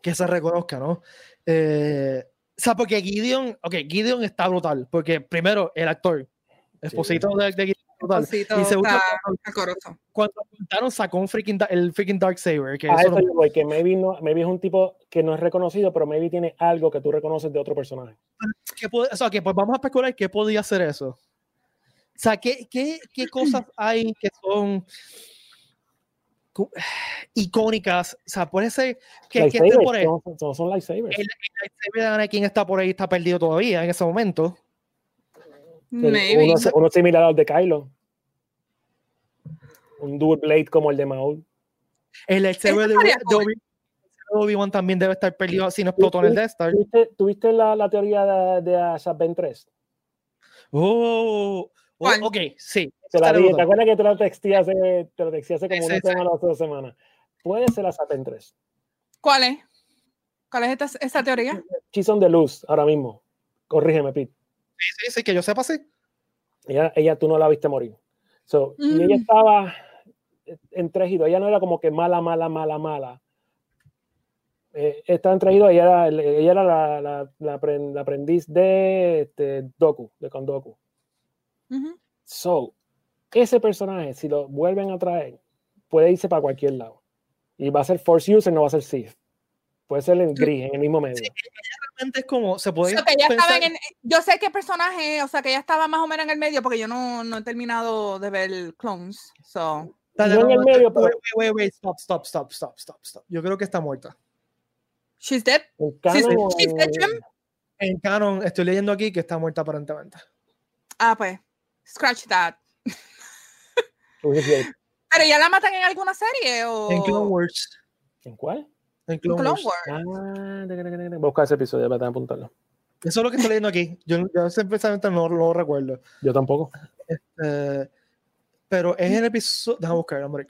que se reconozca, ¿no? Eh, o sea, porque Gideon, ok, Gideon está brutal, porque primero el actor, esposito de, de Cosito Y segundo, está cuando- contaron sacó un freaking, el freaking Dark Saber, que A eso eso no- yo voy, que maybe, no, maybe es un tipo que no es reconocido, pero maybe tiene algo que tú reconoces de otro personaje. ¿qué puede- o sea, que pues vamos a especular qué podía ser eso. O sea, ¿qué, qué, qué cosas hay que son icónicas? O sea, puede ser que, que esté por ahí. son, son, son lightsabers. El- lightsaber de Anakin está por ahí, está perdido todavía en ese momento. Maybe. Uno, uno similar al de Kylo. Un dual blade como el de Maul. El lightsaber de, de. Obi- de Obi-Wan también debe estar perdido si no explotó en el Death Star. ¿Tuviste, tuviste la, la teoría de, de Asap Ben 3? Oh, oh, ¿Cuál? ok, sí. Te, la dije, ¿Te acuerdas que te la texté hace, te la texté hace como Sí, una sí. semana o dos semanas? Puede ser Asap Ben 3. ¿Cuál es? ¿Cuál es esta, esta teoría? She's on the loose ahora mismo. Corrígeme, Pete. Sí, que yo sepa, sí. Ella, ella tú no la viste morir. So, Y ella Mm. estaba en 3 y 2. Ella no era como que mala, mala, mala, mala. Eh, estaba en 3 y 2. Ella era, el- ella era la, la, la apren- la aprendiz de este, Doku, de Kondoku. So, ese personaje, si lo vuelven a traer, puede irse para cualquier lado. Y va a ser Force User, no va a ser Sith. Puede ser en gris, en el mismo medio. Realmente es como, se puede So que ella pensar- en, yo sé qué personaje, o sea, que ella estaba más o menos en el medio porque yo no, no he terminado de ver Clones. So, Dale, no en el medio, wait, pero- wait, wait, wait, stop, stop, stop, stop, stop, stop. Yo creo que está muerta. she's dead. Canon she's en- dead, Jim. En canon, estoy leyendo aquí que está muerta aparentemente. Ah, pues, scratch that. Pero ya la matan en alguna serie o En Clone Wars. ¿En cuál? En Clone, Clone Wars. Wars. Ah, buscar ese episodio para apuntarlo. Eso es lo que estoy leyendo aquí. Yo, yo simplemente no lo recuerdo. Yo tampoco. Este, pero es el episodio. Déjame buscar, hombre.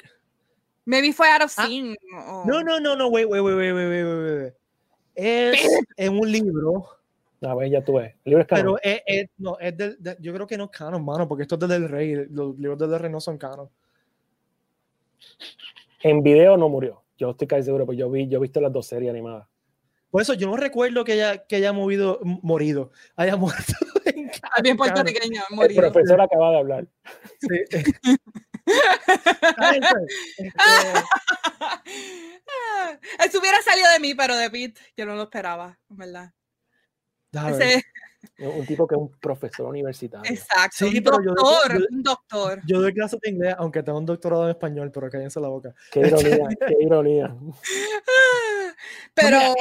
Maybe fue out of ah. scene. No, no, no, no, wait, wait, wait, wait, wait, wait, wait. Es en un libro. A ver, ya tú ves. El libro es canon. Pero es, es no, es del, yo creo que no es canon, mano, porque esto es del, del rey. Los libros del rey no son canon. En video no murió. Yo estoy casi seguro, porque yo vi, yo he visto las dos series animadas. Por eso yo no recuerdo que haya, que haya movido, morido, haya muerto. Ah, El profesor acaba de hablar. Sí. Ah, Eso hubiera salido de mí, pero de Pete, yo no lo esperaba, en verdad. Ese- Un tipo que es un profesor universitario. exacto, Sí, un pero yo- doctor, yo- un doctor. Yo doy clases de inglés, aunque tengo un doctorado en español, pero cállense la boca. Qué ironía, qué ironía. Pero mira,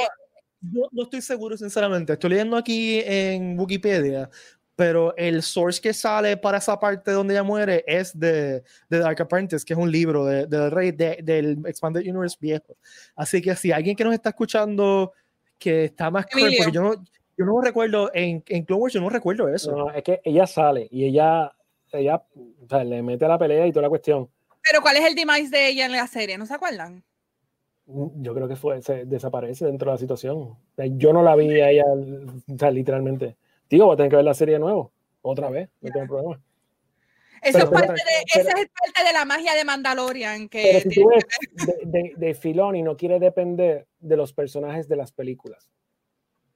No, no estoy seguro, sinceramente. Estoy leyendo aquí en Wikipedia, pero el source que sale para esa parte donde ella muere es de, de Dark Apprentice, que es un libro de- del rey de- del Expanded Universe viejo. Así que si alguien que nos está escuchando que está más current, porque yo no, yo no recuerdo en, en Clone Wars, yo no recuerdo eso. No, es que ella sale y ella ella o sea, le mete a la pelea y toda la cuestión. Pero ¿cuál es el demise de ella en la serie? ¿No se acuerdan? Yo creo que fue, se desaparece dentro de la situación. O sea, yo no la vi a ella, o sea, literalmente. Digo, voy a tener que ver la serie de nuevo, otra vez, no tengo problema. Eso Pero- es parte pero- de, pero- esa es parte de la magia de Mandalorian. Que Pero si tiene tú ves de, de Filoni no quiere depender de los personajes de las películas.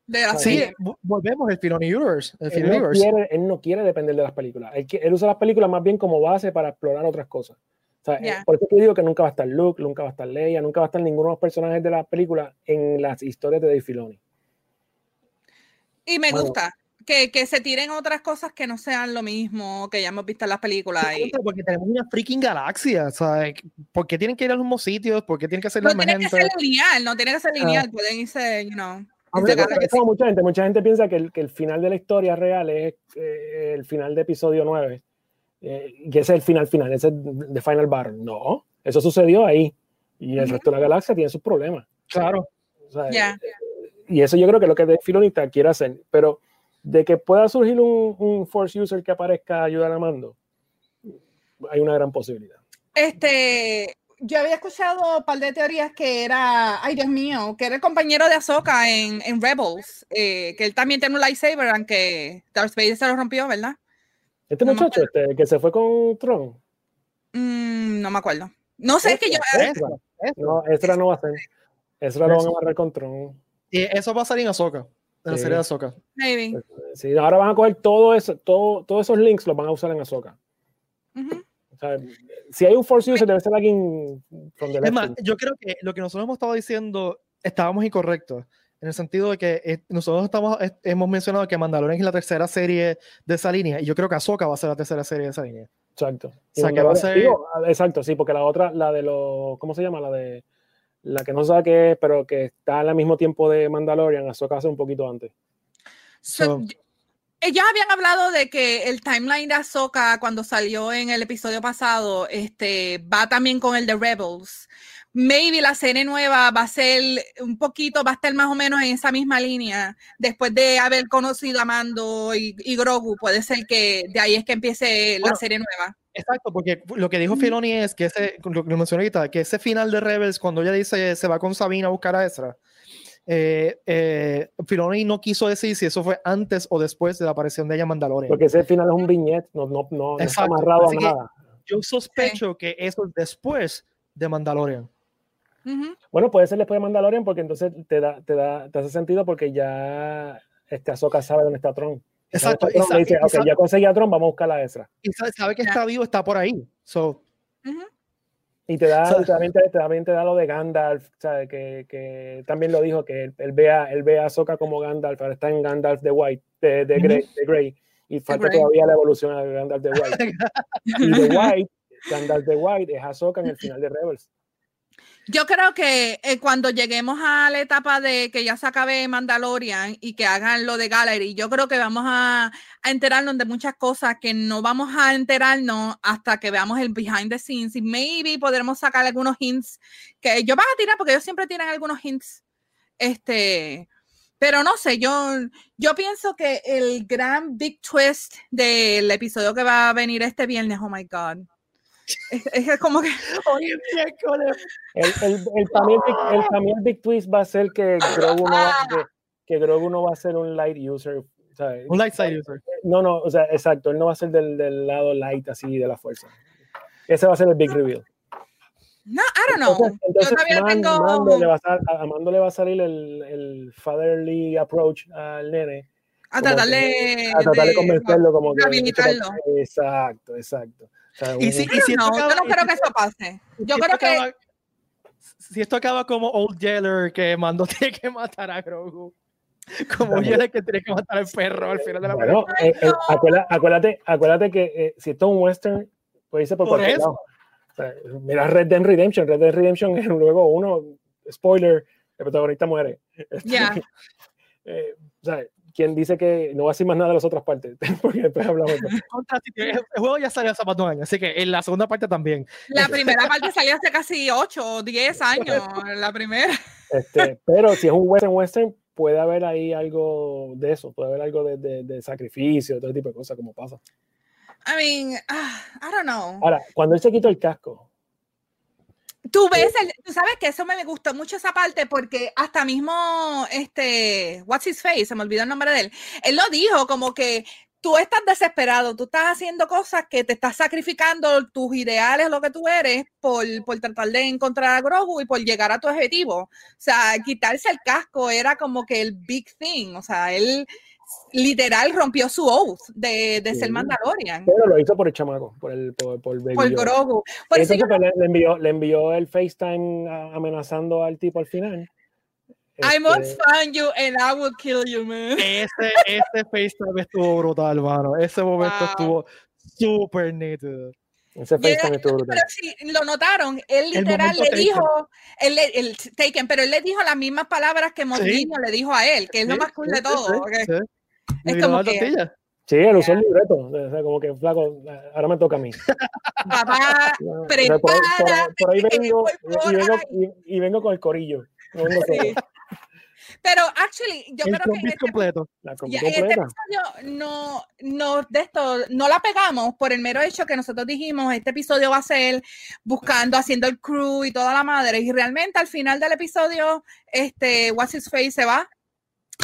De la Sí, Sí, serie. vo- volvemos el Filoni Universe. El Él Filoni no, Universe. quiere, él no quiere depender de las películas. Él, él usa las películas más bien como base para explorar otras cosas. O sea, Ya. eh, por eso te digo que nunca va a estar Luke, nunca va a estar Leia, nunca va a estar ninguno de los personajes de las películas en las historias de Dave Filoni. Y me Bueno. gusta que, que se tiren otras cosas que no sean lo mismo que ya hemos visto en las películas. y- Porque tenemos una freaking galaxia, ¿sabes? ¿Por qué tienen que ir a los mismos sitios? ¿Por qué tienen que ser No la tiene que ser lineal, no tiene que ser Ah. lineal, pueden irse, you know. A como mucha gente, mucha gente piensa que el, que el final de la historia real es eh, el final de episodio 9, eh, y que ese es el final final, ese es de Final Battle. No, eso sucedió ahí. Y el resto de la galaxia tiene sus problemas. Claro. O sea, Ya. Y eso yo creo que es lo que Dave Filoni ta- quiere hacer. Pero de que pueda surgir un, un Force User que aparezca a ayudar a Mando, hay una gran posibilidad. Este, yo había escuchado un par de teorías que era, ay Dios mío, que era el compañero de Ahsoka en, en Rebels, eh, que él también tiene un lightsaber, aunque Darth Vader se lo rompió, ¿verdad? Este No muchacho este, que se fue con Tron, Mm, no me acuerdo. No sé, es que yo, Ezra, no, Ezra no va a ser. Ezra lo van a agarrar con Tron. Y eso va a salir en Ahsoka, en la serie de Ahsoka. maybe. Sí, ahora van a coger todo eso, todo, todos esos links los van a usar en Ahsoka. Ujú. O sea, si hay un Force User, debe ser alguien from the Es más, yo creo que lo que nosotros hemos estado diciendo estábamos incorrectos. En el sentido de que eh, nosotros estamos, hemos mencionado que Mandalorian es la tercera serie de esa línea, y yo creo que Ahsoka va a ser la tercera serie de esa línea. Exacto. O sea, que va a ser- Digo, exacto, sí, porque la otra, la de los, ¿cómo se llama? La de la que no sabe qué es, pero que está al mismo tiempo de Mandalorian, Ahsoka hace un poquito antes. So, So- y- ellos habían hablado de que el timeline de Ahsoka cuando salió en el episodio pasado este, va también con el de Rebels. Maybe la serie nueva va a ser un poquito, va a estar más o menos en esa misma línea. Después de haber conocido a Mando y, y Grogu, puede ser que de ahí es que empiece la Bueno, serie nueva. Exacto, porque lo que dijo Ujú. Filoni es que ese, lo que mencioné ahorita, que ese final de Rebels, cuando ella dice se va con Sabina a buscar a Ezra, eh, eh, Filoni no quiso decir si eso fue antes o después de la aparición de ella en Mandalorian. Porque ese final es un viñet, no, no, no, no está amarrado a así que- nada. Yo sospecho que eso es después de Mandalorian. Bueno, puede ser después de Mandalorian, porque entonces te da, te da, te hace sentido porque ya este Ahsoka sabe dónde está Tron. Exacto, está Tron, y dice, sabe- y ok, sabe- ya conseguí a Tron, vamos a buscar a Ezra. y sabe, sabe que está vivo, está por ahí. So, Ujú. Y te da, O sea- y también, te, también te da lo de Gandalf, ¿sabes? Que, que también lo dijo, que él, él ve a, él ve a Ahsoka como Gandalf, ahora está en Gandalf de White, de, de. Grey, de Grey, y falta todavía la evolución a Gandalf de White. y de White, Gandalf de White es Ahsoka en el final de Rebels. Yo creo que eh, cuando lleguemos a la etapa de que ya se acabe Mandalorian y que hagan lo de Gallery, yo creo que vamos a, a enterarnos de muchas cosas que no vamos a enterarnos hasta que veamos el behind the scenes y maybe podremos sacar algunos hints que ellos van a tirar porque ellos siempre tiran algunos hints. Este, pero no sé, yo, yo pienso que el gran big twist del episodio que va a venir este viernes, oh my God. Es, es como que miércoles. El, el, el, mí el, el big twist va a ser que Grogu no va, que, que Grogu no va a ser un light user. ¿sabes? Un light side user. No, no, o sea, exacto, él no va a ser del, del lado light así de la fuerza. Ese va a ser el big reveal. No, I don't know. Entonces, entonces Yo todavía Man- tengo. Mando le va a, sal- a Mando le va a salir el, el fatherly approach al nene. a como tratar que- de. A tratar de convencerlo como que... rehabilitarlo. Exacto, exacto. Sea, Y un- si- don't si esto know, yo acaba- no creo que eso pase. Yo Si creo esto que. acaba- si esto acaba como Old Yeller que mandó tiene que matar a Grogu. Como. Yeller que tiene que matar al perro al final de la Bueno, película. eh, eh, acuérdate, acuérdate, acuérdate que eh, si esto es un western, puede irse por, Por cualquier eso. lado. O sea, mira Red Dead Redemption. Red Dead Redemption es luego uno, spoiler, el protagonista muere. Este, Ya. eh, o sea, quien dice que no va a decir más nada de las otras partes, porque después hablamos. de- El juego ya salió hace más de un año, así que en la segunda parte también. La primera parte salió hace casi 8 o 10 años. La primera. Este, pero si es un western western, puede haber ahí algo de eso, puede haber algo de, de- de sacrificio, todo ese tipo de cosas, como pasa. I mean, ah, I don't know. Ahora, cuando él se quitó el casco, Tú ves, el- tú sabes que eso me gustó mucho esa parte porque hasta mismo, este, what's his face, se me olvidó el nombre de él, él lo dijo como que tú estás desesperado, tú estás haciendo cosas que te estás sacrificando tus ideales, lo que tú eres, por, por tratar de encontrar a Grogu y por llegar a tu objetivo. O sea, quitarse el casco era como que el big thing, o sea, él literal rompió su oath de, de ser. Mandalorian. pero lo hizo por el chamaco, por el por, por Baby Por. Grogu. Por Entonces pues, le, le envió, le envió el FaceTime amenazando al tipo al final. I must Este, find you and I will kill you, man. Ese, ese FaceTime estuvo brutal, mano. Ese momento Wow. estuvo súper nítido. ese Yeah, FaceTime estuvo brutal. Pero si lo notaron, él El literal le Taken. dijo, él, le- el Taken, pero él le dijo las mismas palabras que Mourinho le dijo a él, que es lo Sí, más cool sí, de todo. sí, ok. sí. Es como que- tortilla. Sí, él usó el libreto. O sea, como que flaco, ahora me toca a mí. Papá, sea, por, por por ahí vengo y, vengo, y, y vengo con el corillo. Sí. Pero, actually, yo el creo que en este, completo. La ya, en este completa. episodio no, no, de esto, no la pegamos por el mero hecho que nosotros dijimos, este episodio va a ser buscando, haciendo el crew y toda la madre. Y realmente al final del episodio, este, What's His Face se va.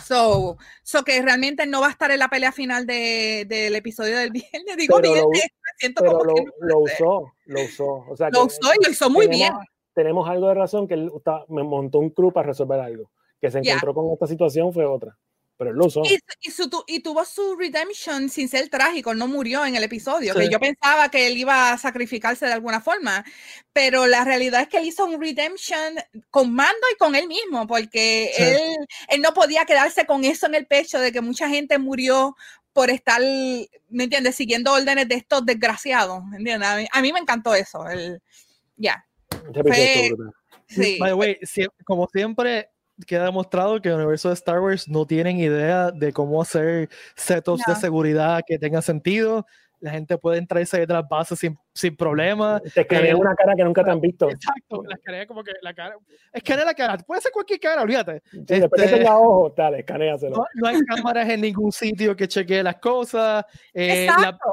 So, so que realmente no va a estar en la pelea final de- del episodio del viernes. Digo, Pero lo- viernes, me siento Pero como lo, que no lo usó, lo usó. O sea, Lo que usó y lo hizo muy bien. tenemos- algo de razón que él está- me montó un crew para resolver algo. Que se encontró con esta situación fue otra. Pero él lo usó. Y, y su- tu- y tuvo su redemption sin ser trágico, no murió en el episodio, Sí. que yo pensaba que él iba a sacrificarse de alguna forma, pero la realidad es que él hizo un redemption con mando y con él mismo, porque Sí. él, él no podía quedarse con eso en el pecho de que mucha gente murió por estar, ¿me entiendes?, siguiendo órdenes de estos desgraciados, ¿me entiendes? A mí, a mí me encantó eso, el, ya, brutal. sí. By the way, como siempre queda demostrado que el universo de Star Wars no tienen idea de cómo hacer setups No. de seguridad que tengan sentido. La gente puede entrar y salir de las bases sin, sin problema. Te escanean Eh, una cara que nunca te han visto. Exacto, la escanea como que la cara. Escanea la cara, puede ser cualquier cara, olvídate. Sí, después que este- tenga ojos, dale, escaneaselo. No, no hay cámaras en ningún sitio que chequee las cosas. eh, la- Exacto.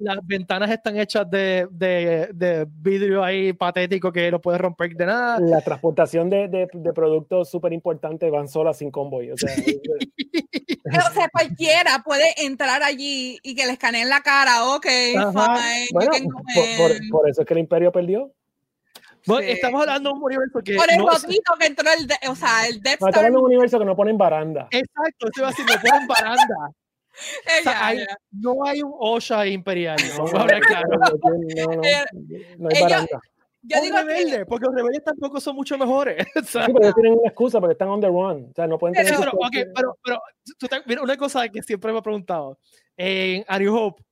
la- las ventanas están hechas de, de, de vidrio ahí patético que no puede romper de nada. La transportación de, de, de productos súper importantes van solas sin convoy. O sea, O sea, cualquiera puede entrar allí y que le escaneen la cara, ok, Ajá. fine, bueno, por, por- in. por eso es que el imperio perdió. Bueno, Sí. Estamos hablando de un universo que. Por el no- que entró el, de- o sea, el Death No, Star. un universo que no ponen baranda. Exacto, eso iba a decir, no ponen baranda. Eh, O sea, hay- no hay un OSHA imperial. No, claro. no, no, no, Eh, no hay baranda. Yo digo que, rebelde, porque los rebeldes tampoco son mucho mejores. o sea, Sí, pero tienen una excusa porque están on the run. O sea, no pueden Pero- tener. pero, sus- ok, pero, pero tú te- mira, una cosa que siempre me he preguntado. En A New Hope,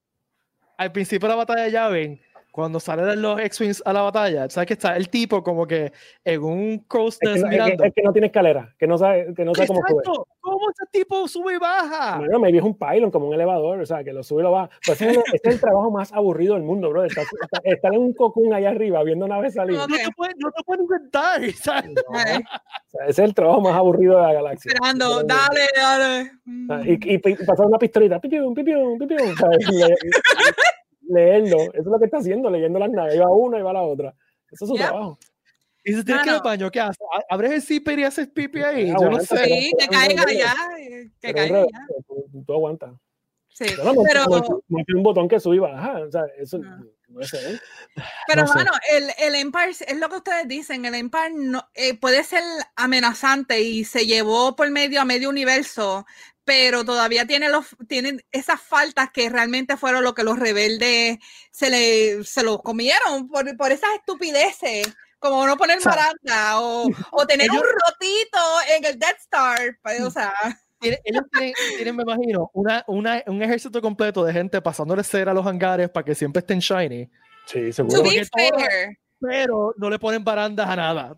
al principio de la batalla de Yavin, cuando salen los X-Wings a la batalla, ¿sabes que está el tipo como que en un crow's Es que, no- es que- mirando? es que no tiene escalera, que no sabe, que no sabe cómo sube. Exacto, ¿cómo ese tipo sube y baja? Bueno, maybe es un pylon, como un elevador, o sea, que lo sube y lo baja. Pues ese, es el, ese es el trabajo más aburrido del mundo, bro. Estar, estar- estar en un cocún allá arriba viendo naves salir. No, No te puedes no te puedes inventar, ¿sabes? No, o sea, ese es el trabajo más aburrido de la galaxia. esperando, dale, dale. Mm. Y, y, y pasar una pistolita, pipium, pipium, pipium, ¿sabes? Le- leerlo, eso es lo que está haciendo, leyendo las naves. Va una y va la otra. Eso es su Yep. trabajo. Y si tienes que ir al baño, ¿qué haces? ¿A- ¿Abres el zipper y haces pipi ahí? Ah, Yo no sé. pero- Sí, que pero- caiga pero- allá, que Pero caiga allá. tú, tú aguantas. Sí, Yo no, pero, un botón que sube y baja. O sea, eso no es él. pero no sé. bueno, el, el Empire es lo que ustedes dicen, el Empire no, eh, puede ser amenazante y se llevó por medio a medio universo, pero todavía tiene los tienen esas faltas que realmente fueron lo que los rebeldes se le se los comieron por, por esas estupideces como no poner baranda o, o tener ellos- un rotito en el Death Star pues, o sea. Tienen- ellos tienen, tienen, me imagino, una, una, un ejército completo de gente pasándole cera a los hangares para que siempre estén shiny, Sí, to seguro. be porque todo- fair pero no le ponen barandas a nada.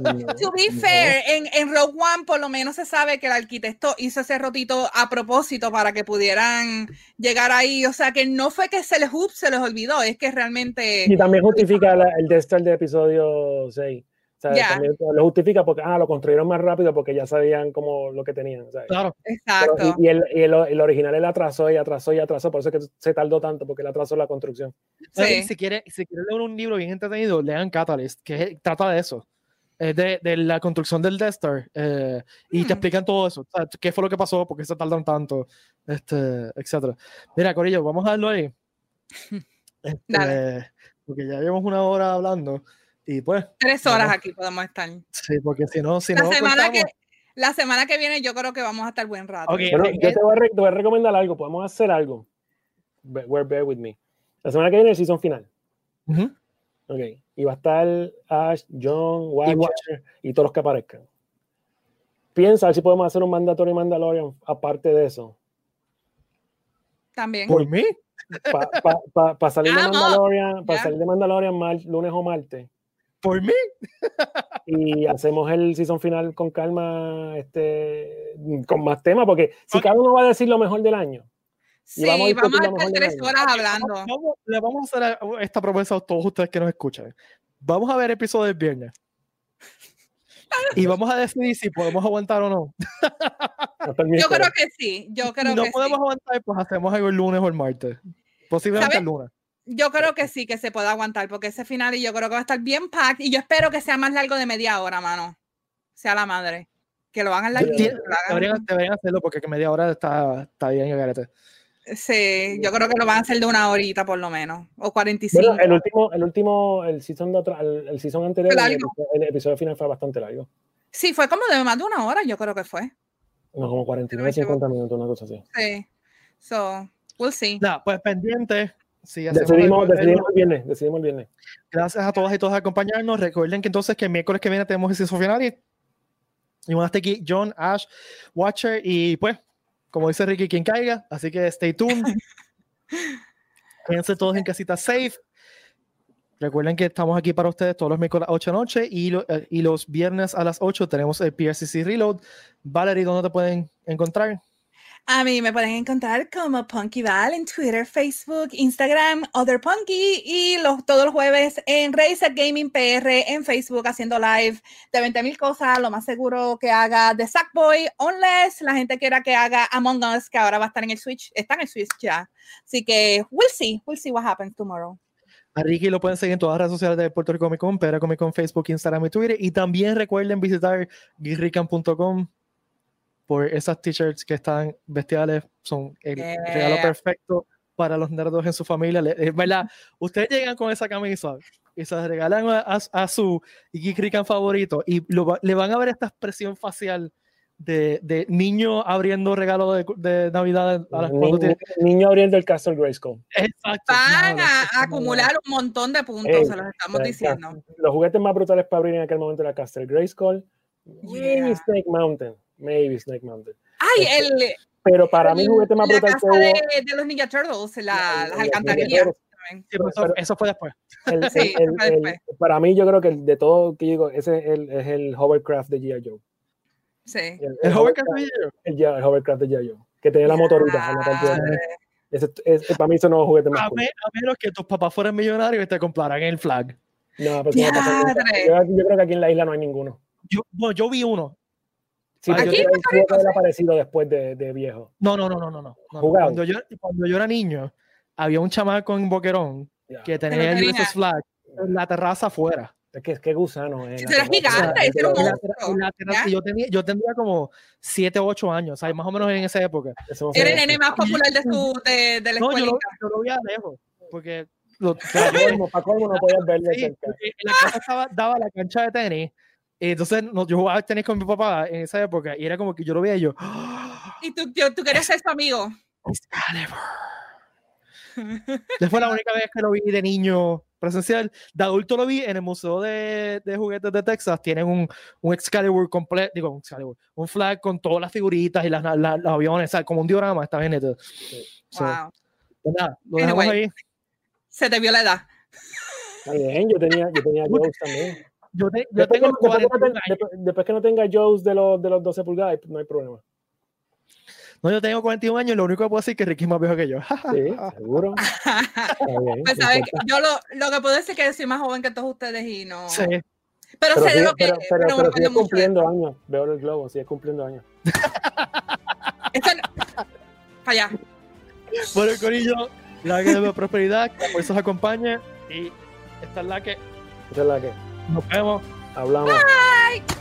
No, To be no. fair, en, en Rogue One por lo menos se sabe que el arquitecto hizo ese rotito a propósito para que pudieran llegar ahí. O sea que no fue que se les, ups, se les olvidó, es que realmente. Y también justifica la- el Death Star de episodio 6. Sea, también lo justifica porque ah, lo construyeron más rápido porque ya sabían como lo que tenían. ¿sabes? Claro. Pero- Exacto. y, y el, y el- el original él atrasó y atrasó y atrasó, por eso es que se tardó tanto, porque él atrasó la construcción. Sí. y Si quieren si quieren leer un libro bien entretenido, lean Catalyst, que trata de eso. Es de, de la construcción del Death Star. eh, y te Mm. explican todo eso. o sea, ¿Qué fue lo que pasó? ¿Por qué se tardan tanto? Este, etcétera. Mira, Corillo, vamos a darlo ahí. Este, Dale. porque ya llevamos una hora hablando. Y pues, Tres horas vamos. aquí podemos estar. sí, porque si no, si La no semana, que, cortamos- la semana que viene yo creo que vamos a estar buen rato. Bueno, yo eh. te voy, a re- te voy a recomendar algo, podemos hacer algo. Be- Bear, bear with me. La semana que viene el season final. Ok. Y va a estar Ash, John, Watcher y, Watcher. todos los que aparezcan. Piensa a ver si podemos hacer un mandatorio Mandalorian aparte de eso. También. ¿Por mí? Para salir de. Mandalorian, salir de Mandalorian lunes o martes. ¿Por mí? y hacemos el season final con calma, este, con más temas, porque si Ok. cada uno va a decir lo mejor del año, Sí, vamos a vamos estar tres horas hablando. Vamos, le vamos a hacer a- esta promesa a todos ustedes que nos escuchan. Vamos a ver episodio del viernes. Y vamos a decidir si podemos aguantar o no. Yo creo que sí, yo Si creo no que podemos sí. aguantar, pues hacemos algo el lunes o el martes. Posiblemente ¿Sabes? el lunes. Yo creo que sí, que se puede aguantar, porque ese final y yo creo que va a estar bien packed y yo espero que sea más largo de media hora, mano. Sea la madre. Que lo hagan hagan- Deberían, deberían hacerlo porque que media hora está, está bien, garete. Sí, yo creo que lo van a hacer de una horita por lo menos, o 45. Bueno, el último, el último, el season, de atrás- el, el season anterior, el el episodio final fue bastante largo. Sí, fue como de más de una hora, yo creo que fue. No, como 49, me equivoco. 50 minutos, una cosa así. Sí. So, we'll see. Nada, pues pendiente. Hacemos Decidimos, algo- decidimos el viernes, decidimos el viernes. Gracias a todas y todos por acompañarnos. Recuerden que entonces que el miércoles que viene tenemos el season final y, y van a estar aquí John, Ash, Watcher y pues, como dice Ricky, quien caiga. Así que stay tuned. Quédense todos en casita safe. Recuerden que estamos aquí para ustedes todos los miércoles a las 8 de la noche y, lo- eh, y los viernes a las 8 tenemos el PRCC Reload. Valerie, ¿dónde te pueden encontrar? A mí me pueden encontrar como Punky Val en Twitter, Facebook, Instagram, Other Punky y los, todos los jueves en Razer Gaming PR en Facebook haciendo live de 20 mil cosas. Lo más seguro que haga de Sackboy, unless la gente quiera que haga Among Us, que ahora va a estar en el Switch. Está en el Switch ya. Así que we'll see, we'll see what happens tomorrow. A Ricky lo pueden seguir en todas las redes sociales de Puerto Rico Comic Con, Pedro Comic Con, Facebook, Instagram y Twitter. Y también recuerden visitar guirrican.com por esas t-shirts que están bestiales. Son el Yeah. regalo perfecto para los nerdos en su familia. Es verdad, ustedes llegan con esa camisa y se la regalan a, a- a su Geek Rican favorito y lo le van a ver esta expresión facial de, de niño abriendo regalo de, de Navidad a las Ni- tiene- niño abriendo el Castle Grayskull. Exacto. Van diablo, a acumular un montón de puntos, Ey, se los estamos diciendo. Los juguetes más brutales para abrir en aquel momento era Castle Grayskull. Yeah. Snake Mountain. Maybe Snake Mountain. Ay, Este, el, Pero para mí el el- juguete más la brutal casa que hubo. de, de los Ninja Turtles, la- La- las la- alcantarillas. Sí, pero eso, pero- eso fue después. el- Sí, el- fue el- después. para mí, yo creo que el de todo que digo, ese es el, es el hovercraft de G.I. Joe. Sí. El, El Hovercraft de el, G- el hovercraft de G.I. Joe. Que tenía la motorita en la. Ese- ese- para mí, eso no es un juguete más A, cool. a menos que tus papás fueran millonarios y te compraran el flag. No, pero eso no pasa yo, yo creo que aquí en la isla no hay ninguno. Yo, bueno, yo vi uno. Sí, Aquí yo creo que aparecido después de, de viejo. No, no, no, no, no. no. Cuando, yo, cuando yo era niño, había un chamaco en Boquerón Ya. que tenía el. USS Flag en la terraza afuera. Es que es que gusano. eh, era gigante, ese era un monstruo. yo, tenía, yo tendría como 7 o 8 años, ¿sabes? Más o menos en esa época. Era el nene más popular de, su, de, de la No, yo lo, yo lo veía lejos, porque lo, Para colmo, no podías verlo Sí, la casa estaba, daba la cancha de tenis. Entonces no, yo jugaba tenis con mi papá en esa época y era como que yo lo veía y yo, ¡Ah! Y tú, yo- tú querías ser su amigo. Fue la única vez que lo vi de niño presencial. De adulto lo vi en el Museo de, de Juguetes de Texas. Tienen un, un Excalibur completo, digo, un Excalibur, un flag con todas las figuritas y las, las- los aviones, como un diorama, está bien neto. So, Wow. pues nada, lo dejamos Anyway. ahí. Se te vio la edad. Está bien, yo tenía, yo tenía también. Yo, te- yo Después, tengo que, después que no 41 tenga, años. después- después que no tenga Joe's de los, de los 12 pulgadas, no hay problema. No, yo tengo 41 años lo único que puedo decir es que Ricky es más viejo que yo. Sí, seguro. Bien. Pues sabes, yo lo, lo que puedo decir es que soy más joven que todos ustedes y no. Sí. Pero, Pero sé de sigue, lo que pero, pero, no pero mucho de cumpliendo años. Veo el globo, sigue cumpliendo años. Esto no- Para allá. Bueno, Corillo, la que de prosperidad, que por eso os acompañe. Y esta es la que Esa es la que nos vemos. Hablamos. Bye.